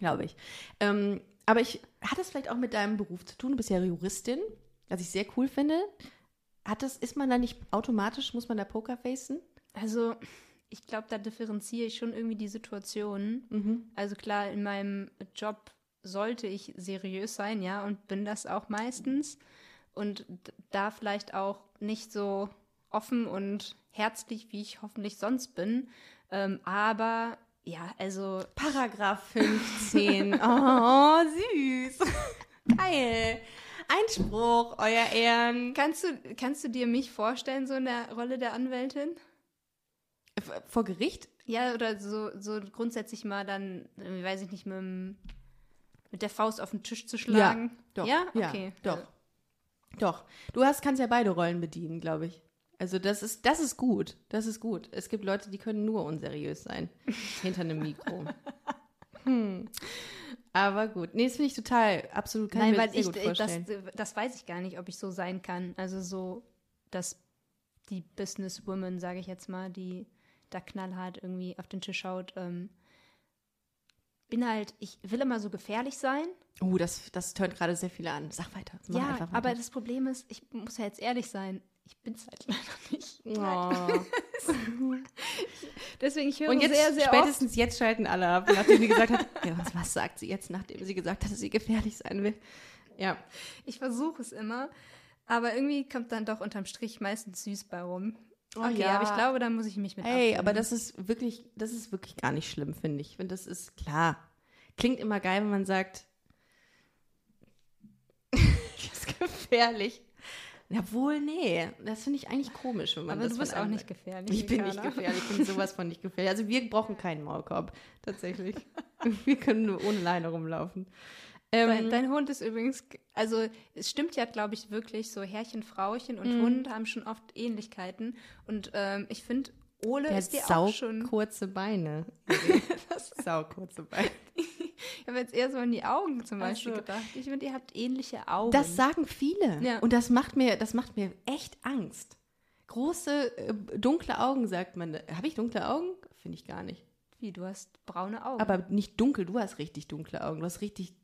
B: glaube ich. Ähm, aber ich hat das vielleicht auch mit deinem Beruf zu tun? Du bist ja Juristin, was ich sehr cool finde. Hat das, ist man da nicht automatisch, muss man da Poker facen?
A: Also, ich glaube, da differenziere ich schon irgendwie die Situationen.
B: Mhm.
A: Also klar, in meinem Job sollte ich seriös sein, ja, und bin das auch meistens. Und da vielleicht auch nicht so offen und herzlich, wie ich hoffentlich sonst bin. Ähm, aber ja, also
B: Paragraph 15. Oh, süß. Geil. Einspruch, euer Ehren.
A: kannst du, kannst du dir mich vorstellen, so in der Rolle der Anwältin?
B: F- Vor Gericht?
A: Ja, oder so, so grundsätzlich mal dann, äh, weiß ich nicht, mit, dem, mit der Faust auf den Tisch zu schlagen.
B: Doch.
A: Ja, okay.
B: doch. Doch. Du hast, kannst ja beide Rollen bedienen, glaube ich. Also das ist, das ist gut. Das ist gut. Es gibt Leute, die können nur unseriös sein. hinter einem Mikro. Hm. Aber gut. Nee, das finde ich total, absolut, kann
A: Nein,
B: ich mir
A: weil
B: sehr
A: ich,
B: gut
A: äh, das,
B: vorstellen.
A: äh, das weiß ich gar nicht, ob ich so sein kann. Also so, dass die Businesswoman, sage ich jetzt mal, die, da knallhart irgendwie auf den Tisch haut. Ähm, bin halt, ich will immer so gefährlich sein.
B: Oh, das, das tönt gerade sehr viele an. Sag weiter.
A: Ja,
B: weiter.
A: aber das Problem ist, ich muss ja jetzt ehrlich sein, ich bin es halt leider nicht.
B: Oh.
A: Deswegen, ich höre
B: Und jetzt,
A: sehr, sehr oft.
B: spätestens jetzt schalten alle ab, nachdem sie gesagt hat, ja, was, was sagt sie jetzt, nachdem sie gesagt hat, dass sie gefährlich sein will. Ja.
A: Ich versuche es immer, aber irgendwie kommt dann doch unterm Strich meistens süß bei rum.
B: Oh
A: okay,
B: ja.
A: aber ich glaube, da muss ich mich mit
B: Ey, aber das ist wirklich, das ist wirklich gar nicht schlimm, finde ich. Finde, das ist klar. Klingt immer geil, wenn man sagt, das ist gefährlich. Jawohl, nee. Das finde ich eigentlich komisch, wenn man
A: Aber
B: das
A: du bist auch nicht gefährlich.
B: Ich bin nicht gefährlich, ich bin sowas von nicht gefährlich. Also wir brauchen keinen Maulkorb, tatsächlich. Wir können nur ohne Leine rumlaufen.
A: Dein,
B: Ähm,
A: dein Hund ist übrigens, also es stimmt ja, glaube ich, wirklich, so Herrchen, Frauchen und
B: Mhm.
A: Hund haben schon oft Ähnlichkeiten. Und ähm, ich finde, Ole
B: der
A: ist dir
B: sau
A: auch schon.
B: kurze Beine. sau kurze Beine.
A: Ich habe jetzt eher so an die Augen zum Beispiel
B: so.
A: gedacht. Ich finde, ihr habt ähnliche Augen.
B: Das sagen viele.
A: Ja.
B: Und das macht mir, das macht mir echt Angst. Große, äh, dunkle Augen, sagt man. Habe ich dunkle Augen? Finde ich gar nicht.
A: Wie, du hast braune Augen.
B: Aber nicht dunkel, du hast richtig dunkle Augen. Du hast richtig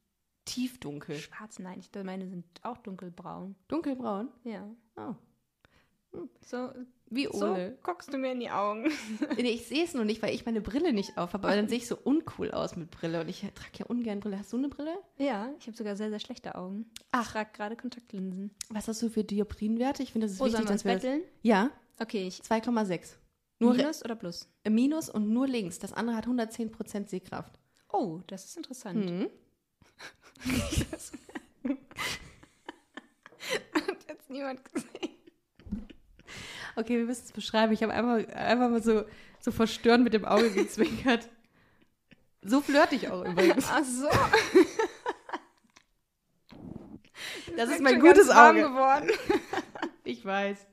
B: tiefdunkel.
A: schwarz, nein, ich meine sind auch dunkelbraun.
B: Dunkelbraun?
A: Ja.
B: Oh.
A: So,
B: Wie
A: so
B: Ole.
A: guckst du mir in die Augen.
B: Nee, ich sehe es nur nicht, weil ich meine Brille nicht auf habe. Aber dann sehe ich so uncool aus mit Brille. Und ich trage ja ungern Brille. Hast du eine Brille?
A: Ja, ich habe sogar sehr, sehr schlechte Augen. Ach, ich trage gerade Kontaktlinsen.
B: Was hast du für Dioptrinwerte? Ich finde, das ist
A: Oh,
B: wichtig,
A: wir
B: dass wir das,
A: betteln?
B: Ja,
A: Okay, ich.
B: 2,6. Nur
A: Minus oder Plus?
B: äh, Minus und nur links. Das andere hat 110% Sehkraft.
A: Oh, das ist interessant.
B: Mhm.
A: Hat jetzt niemand gesehen.
B: Okay, wir müssen es beschreiben. Ich habe einfach, einfach mal so, so verstörend mit dem Auge gezwinkert. So flirte ich auch übrigens.
A: Ach so.
B: Das ist mein gutes Auge.
A: geworden.
B: Ich weiß.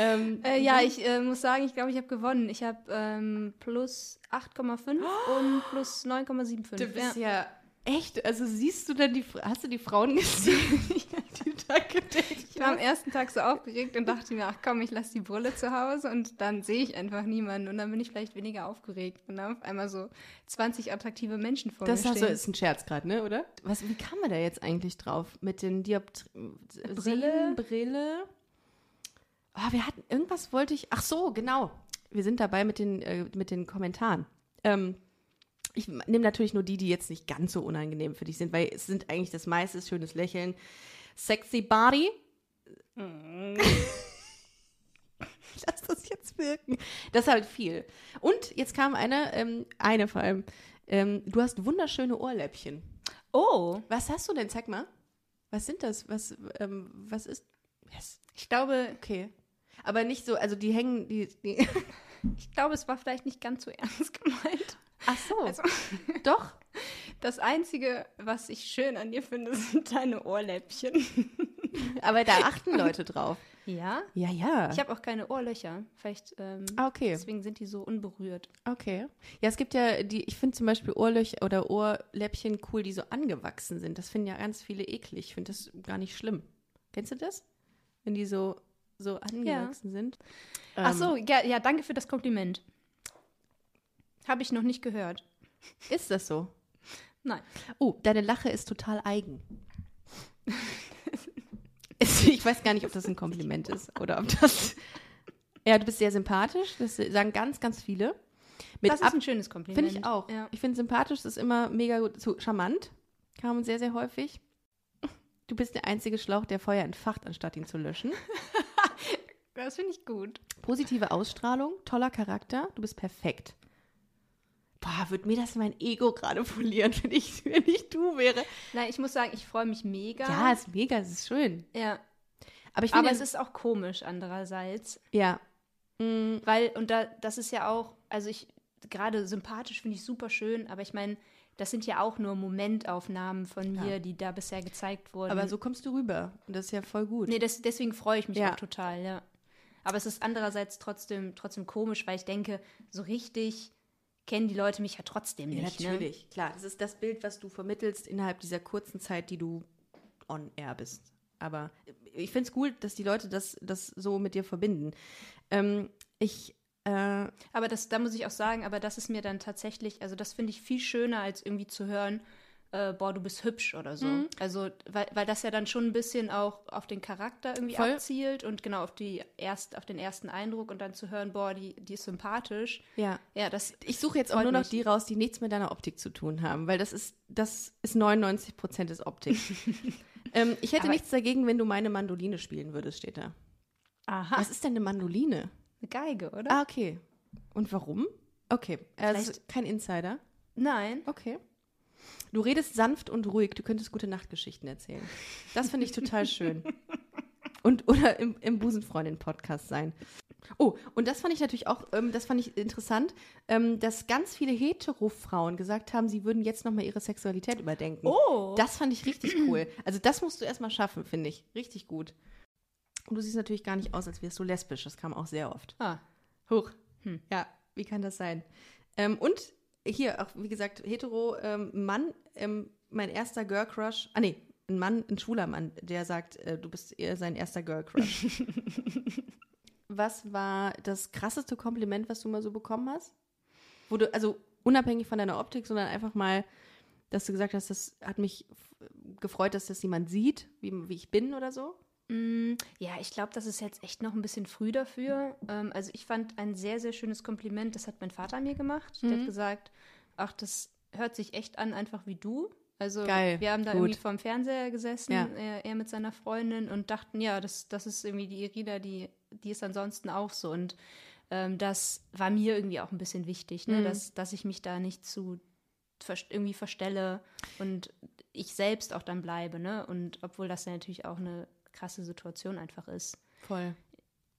B: Ähm,
A: Äh, ja, ich äh, muss sagen, ich glaube, ich habe gewonnen. Ich habe ähm, plus 8,5 und plus 9,75.
B: du bist
A: ja.
B: ja echt, also siehst du denn die, hast du die Frauen gesehen, die da gedeckt
A: Ich war am ersten Tag so aufgeregt und dachte mir, ach komm, ich lasse die Brille zu Hause und dann sehe ich einfach niemanden und dann bin ich vielleicht weniger aufgeregt. Und dann auf einmal so 20 attraktive Menschen vor
B: Das
A: mir stehen.
B: ist ein Scherz gerade, ne, oder? Was, wie kam man da jetzt eigentlich drauf? Mit den Dioptri
A: Brille?
B: Brille. Ah, wir hatten, irgendwas wollte ich, ach so, genau. Wir sind dabei mit den, äh, mit den Kommentaren. Ähm, ich nehme natürlich nur die, die jetzt nicht ganz so unangenehm für dich sind, weil es sind eigentlich das meiste ist schönes Lächeln. Sexy Body. Lass das jetzt wirken. Das ist halt viel. Und jetzt kam eine, ähm, eine vor allem. Ähm, du hast wunderschöne Ohrläppchen.
A: Oh,
B: Was hast du denn? Zeig mal. Was sind das? Was, ähm, was ist. Yes.
A: ich glaube,
B: Okay. Aber nicht so, also die hängen, die. die
A: ich glaube, es war vielleicht nicht ganz so ernst gemeint.
B: Ach so.
A: Also,
B: Doch.
A: das Einzige, was ich schön an dir finde, sind deine Ohrläppchen.
B: Aber da achten Leute drauf.
A: Ja?
B: Ja, ja.
A: Ich habe auch keine Ohrlöcher. Vielleicht ähm,
B: ah, okay.
A: deswegen sind die so unberührt.
B: Okay. Ja, es gibt ja die, ich finde zum Beispiel Ohrlöcher oder Ohrläppchen cool, die so angewachsen sind. Das finden ja ganz viele eklig. Ich finde das gar nicht schlimm. Kennst du das? Wenn die so, so angewachsen sind.
A: Ach
B: Ähm,
A: so, ja, ja, danke für das Kompliment. Habe ich noch nicht gehört.
B: Ist das so?
A: Nein.
B: Oh, deine Lache ist total eigen. Ich weiß gar nicht, ob das ein Kompliment ist oder ob das. Ja, du bist sehr sympathisch. Das sagen ganz, ganz viele. Mit
A: das ist
B: Ab
A: ein schönes Kompliment.
B: Finde ich auch.
A: Ja.
B: Ich finde sympathisch ist immer mega gut. So, charmant kam sehr, sehr häufig. Du bist der einzige Schlauch, der Feuer entfacht, anstatt ihn zu löschen.
A: Das finde ich gut.
B: Positive Ausstrahlung, toller Charakter, du bist perfekt. Boah, würde mir das mein Ego gerade polieren, wenn ich, wenn ich du wäre.
A: Nein, ich muss sagen, ich freue mich mega.
B: Ja, ist mega, es ist schön.
A: ja.
B: Aber ich
A: Aber es ist auch komisch andererseits.
B: ja. Mm,
A: Weil, und da, das ist ja auch, also ich, gerade sympathisch finde ich super schön, aber ich meine, das sind ja auch nur Momentaufnahmen von mir,
B: Ja.
A: die da bisher gezeigt wurden.
B: Aber so kommst du rüber. Und das ist ja voll gut.
A: Nee, das, deswegen freue ich mich
B: Ja.
A: auch total, ja. Aber es ist andererseits trotzdem, trotzdem komisch, weil ich denke, so richtig kennen die Leute mich ja trotzdem
B: Ja,
A: nicht. Ne?
B: natürlich. Klar, das ist das Bild, was du vermittelst innerhalb dieser kurzen Zeit, die du on air bist. Aber ich finde es cool, dass die Leute das, das so mit dir verbinden. Ähm, ich Äh,
A: Aber das, da muss ich auch sagen, aber das ist mir dann tatsächlich, also das finde ich viel schöner, als irgendwie zu hören, äh, boah, du bist hübsch oder so.
B: Mhm.
A: Also, weil, weil das ja dann schon ein bisschen auch auf den Charakter irgendwie
B: Voll.
A: abzielt und genau auf die erst, auf den ersten Eindruck und dann zu hören, boah, die, die ist sympathisch.
B: ja.
A: Ja, das.
B: Ich suche jetzt auch nur noch die raus, die nichts mit deiner Optik zu tun haben, weil das ist, das ist 99 Prozent des Optik. ähm, ich hätte
A: Aber-
B: nichts dagegen, wenn du meine Mandoline spielen würdest, steht da.
A: Aha.
B: Was ist denn eine Mandoline?
A: Eine Geige, oder?
B: Ah, okay. Und warum? Okay, also kein Insider.
A: Nein.
B: Okay. Du redest sanft und ruhig, du könntest gute Nachtgeschichten erzählen. Das finde ich total schön. Und oder im, im Busenfreundin-Podcast sein. Oh, und das fand ich natürlich auch, ähm, das fand ich interessant, ähm, dass ganz viele Hetero-Frauen gesagt haben, sie würden jetzt nochmal ihre Sexualität überdenken.
A: Oh.
B: Das fand ich richtig cool. Also das musst du erstmal schaffen, finde ich. Richtig gut. Und du siehst natürlich gar nicht aus, als wärst du lesbisch. Das kam auch sehr oft.
A: Ah.
B: Hoch. Ja, wie kann das sein? Ähm, und hier auch, wie gesagt, hetero ähm, Mann, ähm, mein erster Girl Crush. Ah, nee, ein Mann, ein schwuler Mann, der sagt, äh, du bist eher sein erster Girl Crush. was war das krasseste Kompliment, was du mal so bekommen hast? Wo du, also unabhängig von deiner Optik, sondern einfach mal, dass du gesagt hast, das hat mich gefreut, dass das jemand sieht, wie, wie ich bin oder so?
A: Mm, Ja, ich glaube, das ist jetzt echt noch ein bisschen früh dafür. Ähm, also ich fand ein sehr, sehr schönes Kompliment, das hat mein Vater mir gemacht. Der
B: Mhm.
A: hat gesagt, ach, das hört sich echt an, einfach wie du. Also
B: Geil,
A: wir haben da
B: gut.
A: irgendwie vorm Fernseher gesessen,
B: Ja.
A: er, er mit seiner Freundin und dachten, ja, das, das ist irgendwie die Irina, die, die ist ansonsten auch so. Und ähm, das war mir irgendwie auch ein bisschen wichtig, ne?
B: Mhm.
A: dass, dass ich mich da nicht zu irgendwie verstelle und ich selbst auch dann bleibe, ne? Und obwohl das ja natürlich auch eine krasse Situation einfach ist.
B: Voll.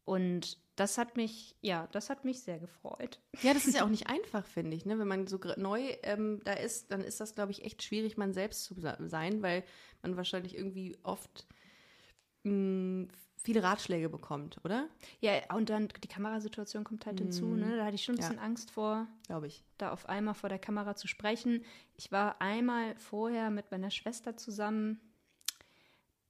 A: Und das hat mich, ja, das hat mich sehr gefreut.
B: Ja, das ist ja auch nicht einfach, finde ich. Ne? Wenn man so neu ähm, da ist, dann ist das, glaube ich, echt schwierig, man selbst zu sein, weil man wahrscheinlich irgendwie oft mh, viele Ratschläge bekommt, oder?
A: Ja, und dann die Kamerasituation kommt halt hinzu, ne? Da hatte ich schon ein
B: Ja.
A: bisschen Angst vor,
B: Glaube ich.
A: da auf einmal vor der Kamera zu sprechen. Ich war einmal vorher mit meiner Schwester zusammen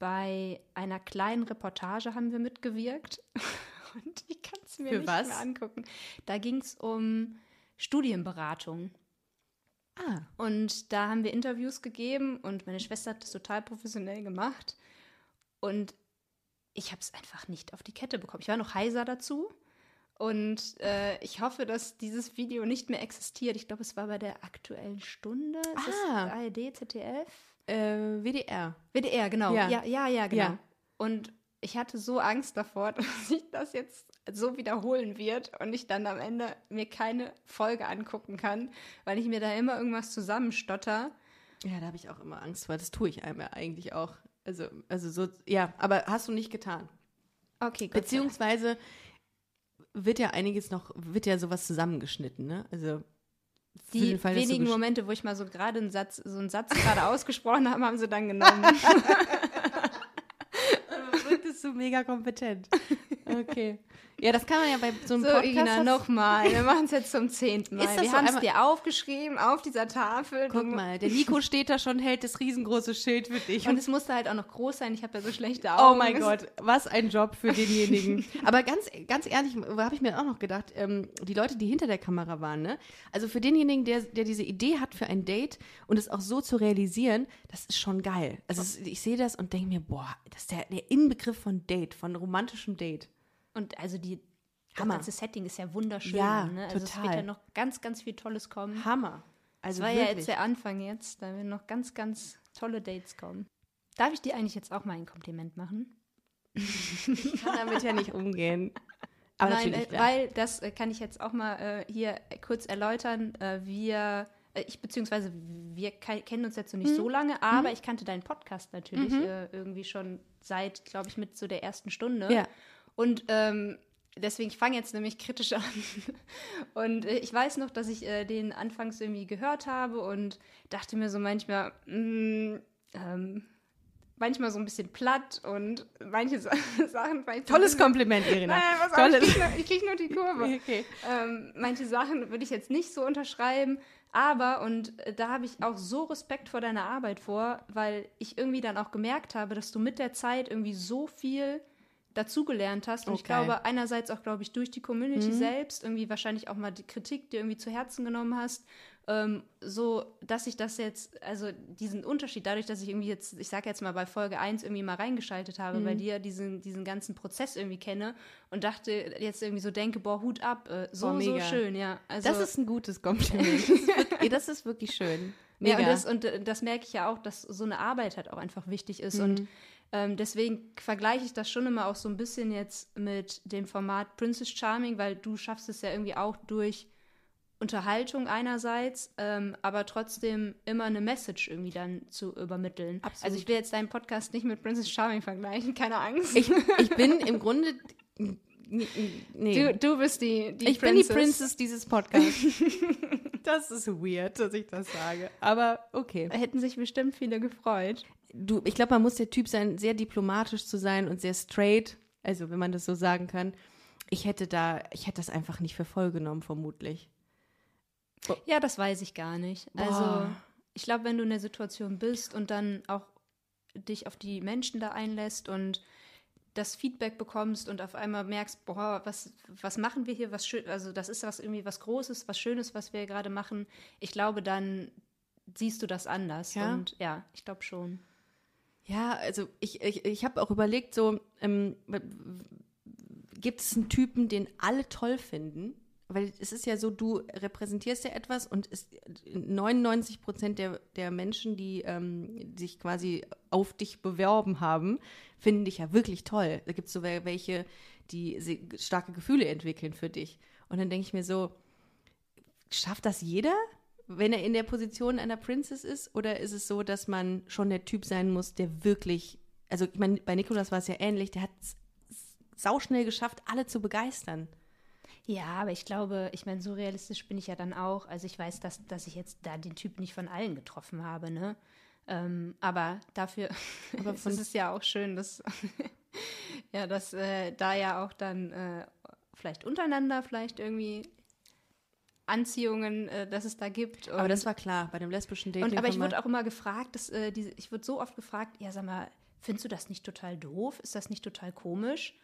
A: bei einer kleinen Reportage haben wir mitgewirkt. Und ich kann es mir
B: Für
A: nicht
B: was?
A: mehr angucken. Da ging es um Studienberatung.
B: Ah,
A: Und da haben wir Interviews gegeben und meine Schwester hat das total professionell gemacht. Und ich habe es einfach nicht auf die Kette bekommen. Ich war noch heiser dazu. Und äh, ich hoffe, dass dieses Video nicht mehr existiert. Ich glaube, es war bei der aktuellen Stunde. Ist das
B: Ah.
A: ARD, ZDF?
B: Äh, WDR.
A: WDR, genau.
B: Ja.
A: Ja, ja, ja, genau.
B: Ja.
A: Und ich hatte so Angst davor, dass sich das jetzt so wiederholen wird und ich dann am Ende mir keine Folge angucken kann, weil ich mir da immer irgendwas zusammenstotter.
B: Ja, da habe ich auch immer Angst vor. Das tue ich einem ja eigentlich auch. Also, also so, ja, aber hast du nicht getan.
A: Okay, gut.
B: Beziehungsweise wird ja einiges noch, wird ja sowas zusammengeschnitten, ne? Also
A: die
B: Fall, du
A: wenigen Momente, wo ich mal so gerade einen Satz, so einen Satz gerade ausgesprochen habe, haben sie dann genommen.
B: wirktest du mega kompetent. Okay. Ja, das kann man ja bei so einem
A: So,
B: Podcast.
A: Ina, nochmal. Wir machen es jetzt zum zehnten Mal.
B: Ist das
A: Wir
B: so
A: haben es dir aufgeschrieben auf dieser Tafel.
B: Guck mal, der Nico steht da schon, hält das riesengroße Schild für dich.
A: Und es musste halt auch noch groß sein. Ich habe ja so schlechte
B: Oh
A: Augen.
B: mein Gott, was ein Job für denjenigen. Aber ganz, ganz ehrlich, habe ich mir auch noch gedacht, ähm, die Leute, die hinter der Kamera waren, ne? Also für denjenigen, der, der diese Idee hat für ein Date und es auch so zu realisieren, das ist schon geil. Also es, ich sehe das und denke mir, boah, das ist der, der Inbegriff von Date, von romantischem Date.
A: Und also die, das
B: Hammer.
A: ganze Setting ist ja wunderschön.
B: Ja,
A: ne? Also es
B: total.
A: wird ja noch ganz, ganz viel Tolles kommen.
B: Hammer.
A: Das
B: Also
A: war ja
B: wirklich.
A: jetzt der Anfang jetzt. Da werden noch ganz, ganz tolle Dates kommen. Darf ich dir eigentlich jetzt auch mal ein Kompliment machen?
B: ich kann damit ja nicht umgehen. Aber
A: Nein,
B: natürlich,
A: äh,
B: ja.
A: weil das äh, kann ich jetzt auch mal äh, hier kurz erläutern. Äh, wir, äh, ich beziehungsweise wir ke- kennen uns jetzt noch nicht
B: Mhm.
A: so lange, aber ich kannte deinen Podcast natürlich äh, irgendwie schon seit, glaube ich, mit so der ersten Stunde.
B: Ja.
A: Und ähm, deswegen, ich fange jetzt nämlich kritisch an. Und äh, ich weiß noch, dass ich äh, den anfangs irgendwie gehört habe und dachte mir so manchmal, mh, ähm, manchmal so ein bisschen platt und manche Sa Sachen. ein
B: Tolles Kompliment, Irina.
A: Nein, was
B: Tolles.
A: ich krieg, nur, ich krieg nur die Kurve.
B: Okay.
A: Ähm, manche Sachen würde ich jetzt nicht so unterschreiben, aber, und äh, da habe ich auch so Respekt vor deiner Arbeit vor, weil ich irgendwie dann auch gemerkt habe, dass du mit der Zeit irgendwie so viel dazugelernt hast. Und ich
B: Okay.
A: glaube, einerseits auch, glaube ich, durch die Community
B: Mhm.
A: selbst, irgendwie wahrscheinlich auch mal die Kritik, die irgendwie zu Herzen genommen hast, ähm, so, dass ich das jetzt, also diesen Unterschied, dadurch, dass ich irgendwie jetzt, ich sage jetzt mal bei Folge 1 irgendwie mal reingeschaltet habe,
B: Mhm.
A: bei dir diesen, diesen ganzen Prozess irgendwie kenne und dachte jetzt irgendwie so denke, boah, Hut ab, äh, so,
B: Boah,
A: so schön, ja. Also,
B: Das ist ein gutes Kompliment. Das ist wirklich, das ist wirklich schön. Mega.
A: Ja, und das, und äh, das merke ich ja auch, dass so eine Arbeit halt auch einfach wichtig ist.
B: Mhm.
A: Und ähm, deswegen vergleiche ich das schon immer auch so ein bisschen jetzt mit dem Format Princess Charming, weil du schaffst es ja irgendwie auch durch Unterhaltung einerseits, ähm, aber trotzdem immer eine Message irgendwie dann zu übermitteln.
B: Absolut.
A: Also ich will jetzt deinen Podcast nicht mit Princess Charming vergleichen, keine Angst.
B: ich, ich bin im Grunde. Nee.
A: du, du bist die, die
B: ich bin die Princess dieses Podcasts. das ist weird, dass ich das sage. Aber okay.
A: Hätten sich bestimmt viele gefreut.
B: Du, ich glaube, man muss der Typ sein, sehr diplomatisch zu sein und sehr straight. Also, wenn man das so sagen kann. Ich hätte da, ich hätte das einfach nicht für voll genommen, vermutlich.
A: Ja, das weiß ich gar nicht. Also,
B: Boah.
A: ich glaube, wenn du in der Situation bist und dann auch dich auf die Menschen da einlässt und das Feedback bekommst und auf einmal merkst, boah, was, was machen wir hier, was schön, also das ist was irgendwie was Großes, was Schönes, was wir gerade machen. Ich glaube, dann siehst du das anders.
B: Ja?
A: Und ja, ich glaube schon.
B: Ja, also ich, ich, ich habe auch überlegt, so, ähm, gibt es einen Typen, den alle toll finden? Weil es ist ja so, du repräsentierst ja etwas und es, 99 Prozent der, der Menschen, die ähm, sich quasi auf dich beworben haben, finden dich ja wirklich toll. Da gibt es so wel- welche, die starke Gefühle entwickeln für dich. Und dann denke ich mir so, schafft das jeder, wenn er in der Position einer Princess ist? Oder ist es so, dass man schon der Typ sein muss, der wirklich, also ich meine, bei Nikolas war es ja ähnlich, der hat es sauschnell geschafft, alle zu begeistern.
A: Ja, aber ich glaube, ich meine, so realistisch bin ich ja dann auch. Also ich weiß, dass, dass ich jetzt da den Typ nicht von allen getroffen habe, ne? Ähm, aber dafür
B: Aber
A: ist es ja auch schön, dass, ja, dass äh, da ja auch dann äh, vielleicht untereinander vielleicht irgendwie Anziehungen, äh, dass es da gibt.
B: Aber das war klar, bei dem lesbischen Dating.
A: und, aber ich wurde auch immer gefragt, dass, äh, diese, ich wurde so oft gefragt, ja, sag mal, findest du das nicht total doof? Ist das nicht total komisch?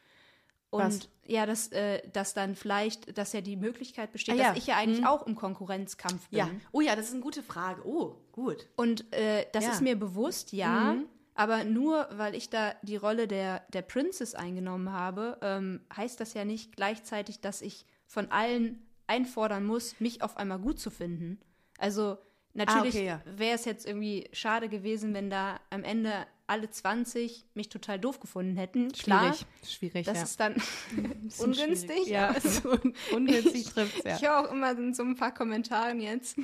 A: Und
B: Was?
A: ja, dass, äh, dass dann vielleicht, dass ja die Möglichkeit besteht,
B: Ah, ja.
A: dass ich ja eigentlich auch im Konkurrenzkampf bin.
B: Ja. Oh ja, das ist eine gute Frage. Oh, gut.
A: Und äh, das
B: Ja.
A: ist mir bewusst, ja. Aber nur weil ich da die Rolle der, der Princess eingenommen habe, ähm, heißt das ja nicht gleichzeitig, dass ich von allen einfordern muss, mich auf einmal gut zu finden. Also natürlich
B: okay, ja.
A: wäre es jetzt irgendwie schade gewesen, wenn da am Ende alle 20 mich total doof gefunden hätten. Klar,
B: Schwierig. Schwierig,
A: das
B: ja.
A: ist dann ungünstig.
B: Ja, so un ungünstig trifft ja.
A: ich höre auch immer in so ein paar Kommentaren jetzt,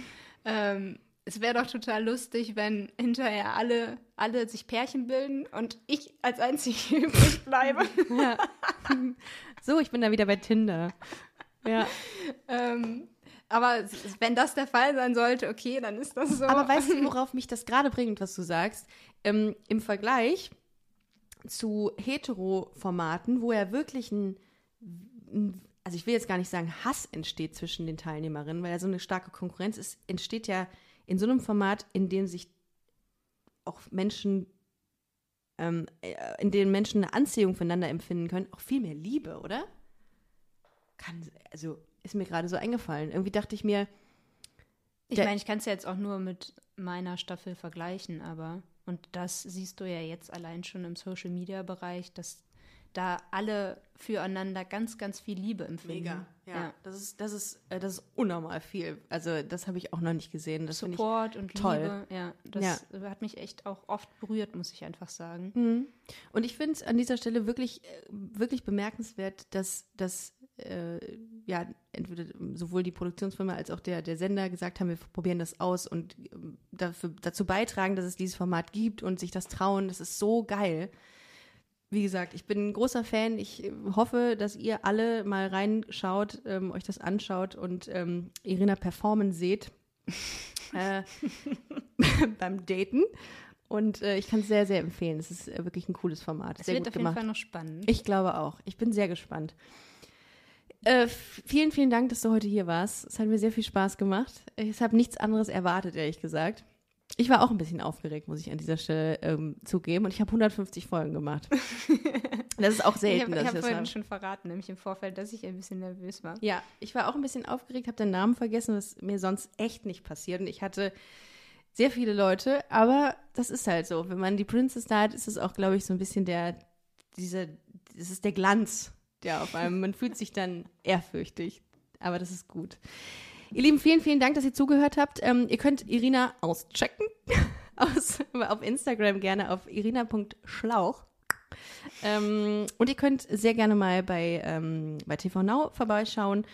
A: ähm, es wäre doch total lustig, wenn hinterher alle, alle sich Pärchen bilden und ich als einzige übrig bleibe.
B: ja. So, ich bin da wieder bei Tinder. Ja.
A: ähm, aber wenn das der Fall sein sollte, okay, dann ist das so.
B: Aber weißt du, worauf mich das gerade bringt, was du sagst? Ähm, Im Vergleich zu Hetero-Formaten, wo ja wirklich ein, ein, also ich will jetzt gar nicht sagen, Hass entsteht zwischen den Teilnehmerinnen, weil ja so eine starke Konkurrenz ist, entsteht ja in so einem Format, in dem sich auch Menschen, ähm, äh, in dem Menschen eine Anziehung füreinander empfinden können, auch viel mehr Liebe, oder? Kann, also ist mir gerade so eingefallen. Irgendwie dachte ich mir,
A: ich meine, ich kann es ja jetzt auch nur mit meiner Staffel vergleichen, aber und das siehst du ja jetzt allein schon im Social Media Bereich, dass da alle füreinander ganz, ganz viel Liebe empfinden.
B: Mega, ja. Das ist, das ist, äh, das ist unnormal viel. Also das habe ich auch noch nicht gesehen. Das.
A: Support und
B: toll.
A: Liebe, ja, das hat mich echt auch oft berührt, muss ich einfach sagen.
B: Mhm. Und ich finde es an dieser Stelle wirklich, äh, wirklich bemerkenswert, dass, dass äh, ja, entweder sowohl die Produktionsfirma als auch der, der Sender gesagt haben, wir probieren das aus und ähm, dafür, dazu beitragen, dass es dieses Format gibt und sich das trauen. Das ist so geil. Wie gesagt, ich bin ein großer Fan. Ich äh, hoffe, dass ihr alle mal reinschaut, ähm, euch das anschaut und ähm, Irina performen seht äh, beim Daten. Und äh, ich kann es sehr, sehr empfehlen. Es ist äh, wirklich ein cooles Format.
A: Es
B: sehr
A: wird
B: gut
A: auf jeden
B: gemacht.
A: Fall noch spannend.
B: Ich glaube auch. Ich bin sehr gespannt. Äh, vielen, vielen Dank, dass du heute hier warst. Es hat mir sehr viel Spaß gemacht. Ich habe nichts anderes erwartet, ehrlich gesagt. Ich war auch ein bisschen aufgeregt, muss ich an dieser Stelle ähm, zugeben. Und ich habe 150 Folgen gemacht. Das ist auch
A: Ich
B: selten,
A: habe hab
B: ich das
A: vorhin
B: habe.
A: schon verraten, nämlich im Vorfeld, dass ich ein bisschen nervös war.
B: Ja, ich war auch ein bisschen aufgeregt, habe den Namen vergessen, was mir sonst echt nicht passiert. Und ich hatte sehr viele Leute, aber das ist halt so. Wenn man die Princess da hat, ist es auch, glaube ich, so ein bisschen der, dieser, das ist der Glanz, der auf einem, man fühlt sich dann ehrfürchtig. Aber das ist gut. Ihr Lieben, vielen, vielen Dank, dass ihr zugehört habt. Ähm, ihr könnt Irina auschecken. Aus, auf Instagram gerne auf irina.schlauch. Ähm, und ihr könnt sehr gerne mal bei, ähm, bei TV Now vorbeischauen.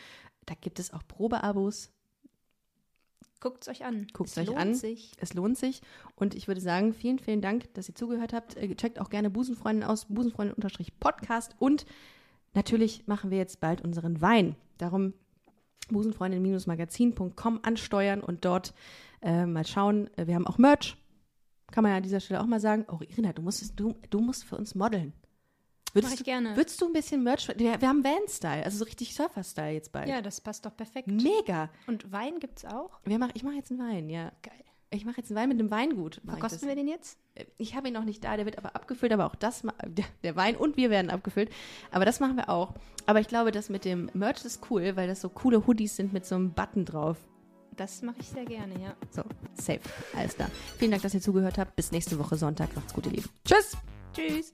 B: Da gibt es auch Probeabos.
A: Guckt es euch an.
B: Guckt
A: es
B: euch
A: lohnt
B: an.
A: Sich.
B: Es lohnt sich. Und ich würde sagen, vielen, vielen Dank, dass ihr zugehört habt. Äh, Checkt auch gerne Busenfreundin aus, busenfreundin-podcast. Und natürlich machen wir jetzt bald unseren Wein. Darum busenfreundin-magazin.com ansteuern und dort äh, mal schauen. Äh, Wir haben auch Merch. Kann man ja an dieser Stelle auch mal sagen. Oh, Irina, du musst, du, du musst für uns modeln. Würdest
A: Mach ich
B: du,
A: gerne.
B: Würdest du ein bisschen Merch? Wir, wir haben Van-Style, also so richtig Surfer-Style jetzt bald.
A: Ja, das passt doch perfekt.
B: Mega.
A: Und Wein gibt's auch?
B: Wir mach, ich mache jetzt einen Wein, ja.
A: Geil.
B: Ich mache jetzt einen Wein mit einem Weingut.
A: Verkosten wir den jetzt?
B: Ich habe ihn noch nicht da, der wird aber abgefüllt, aber auch das, der Wein und wir werden abgefüllt. Aber das machen wir auch. Aber ich glaube, das mit dem Merch ist cool, weil das so coole Hoodies sind mit so einem Button drauf.
A: Das mache ich sehr gerne, ja.
B: So, safe. Alles klar. Vielen Dank, dass ihr zugehört habt. Bis nächste Woche Sonntag. Macht's gut, ihr Lieben. Tschüss.
A: Tschüss.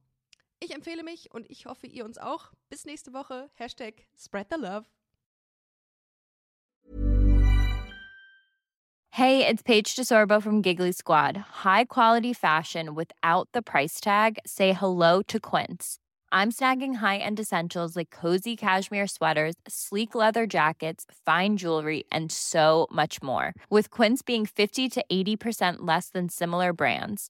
B: Ich empfehle mich und ich hoffe, ihr uns auch. Bis nächste Woche. Hashtag Spread the Love.
E: Hey, it's Paige DeSorbo from Giggly Squad. High quality fashion without the price tag. Say hello to Quince. I'm snagging high-end essentials like cozy cashmere sweaters, sleek leather jackets, fine jewelry, and so much more. With Quince being 50 to 80% less than similar brands.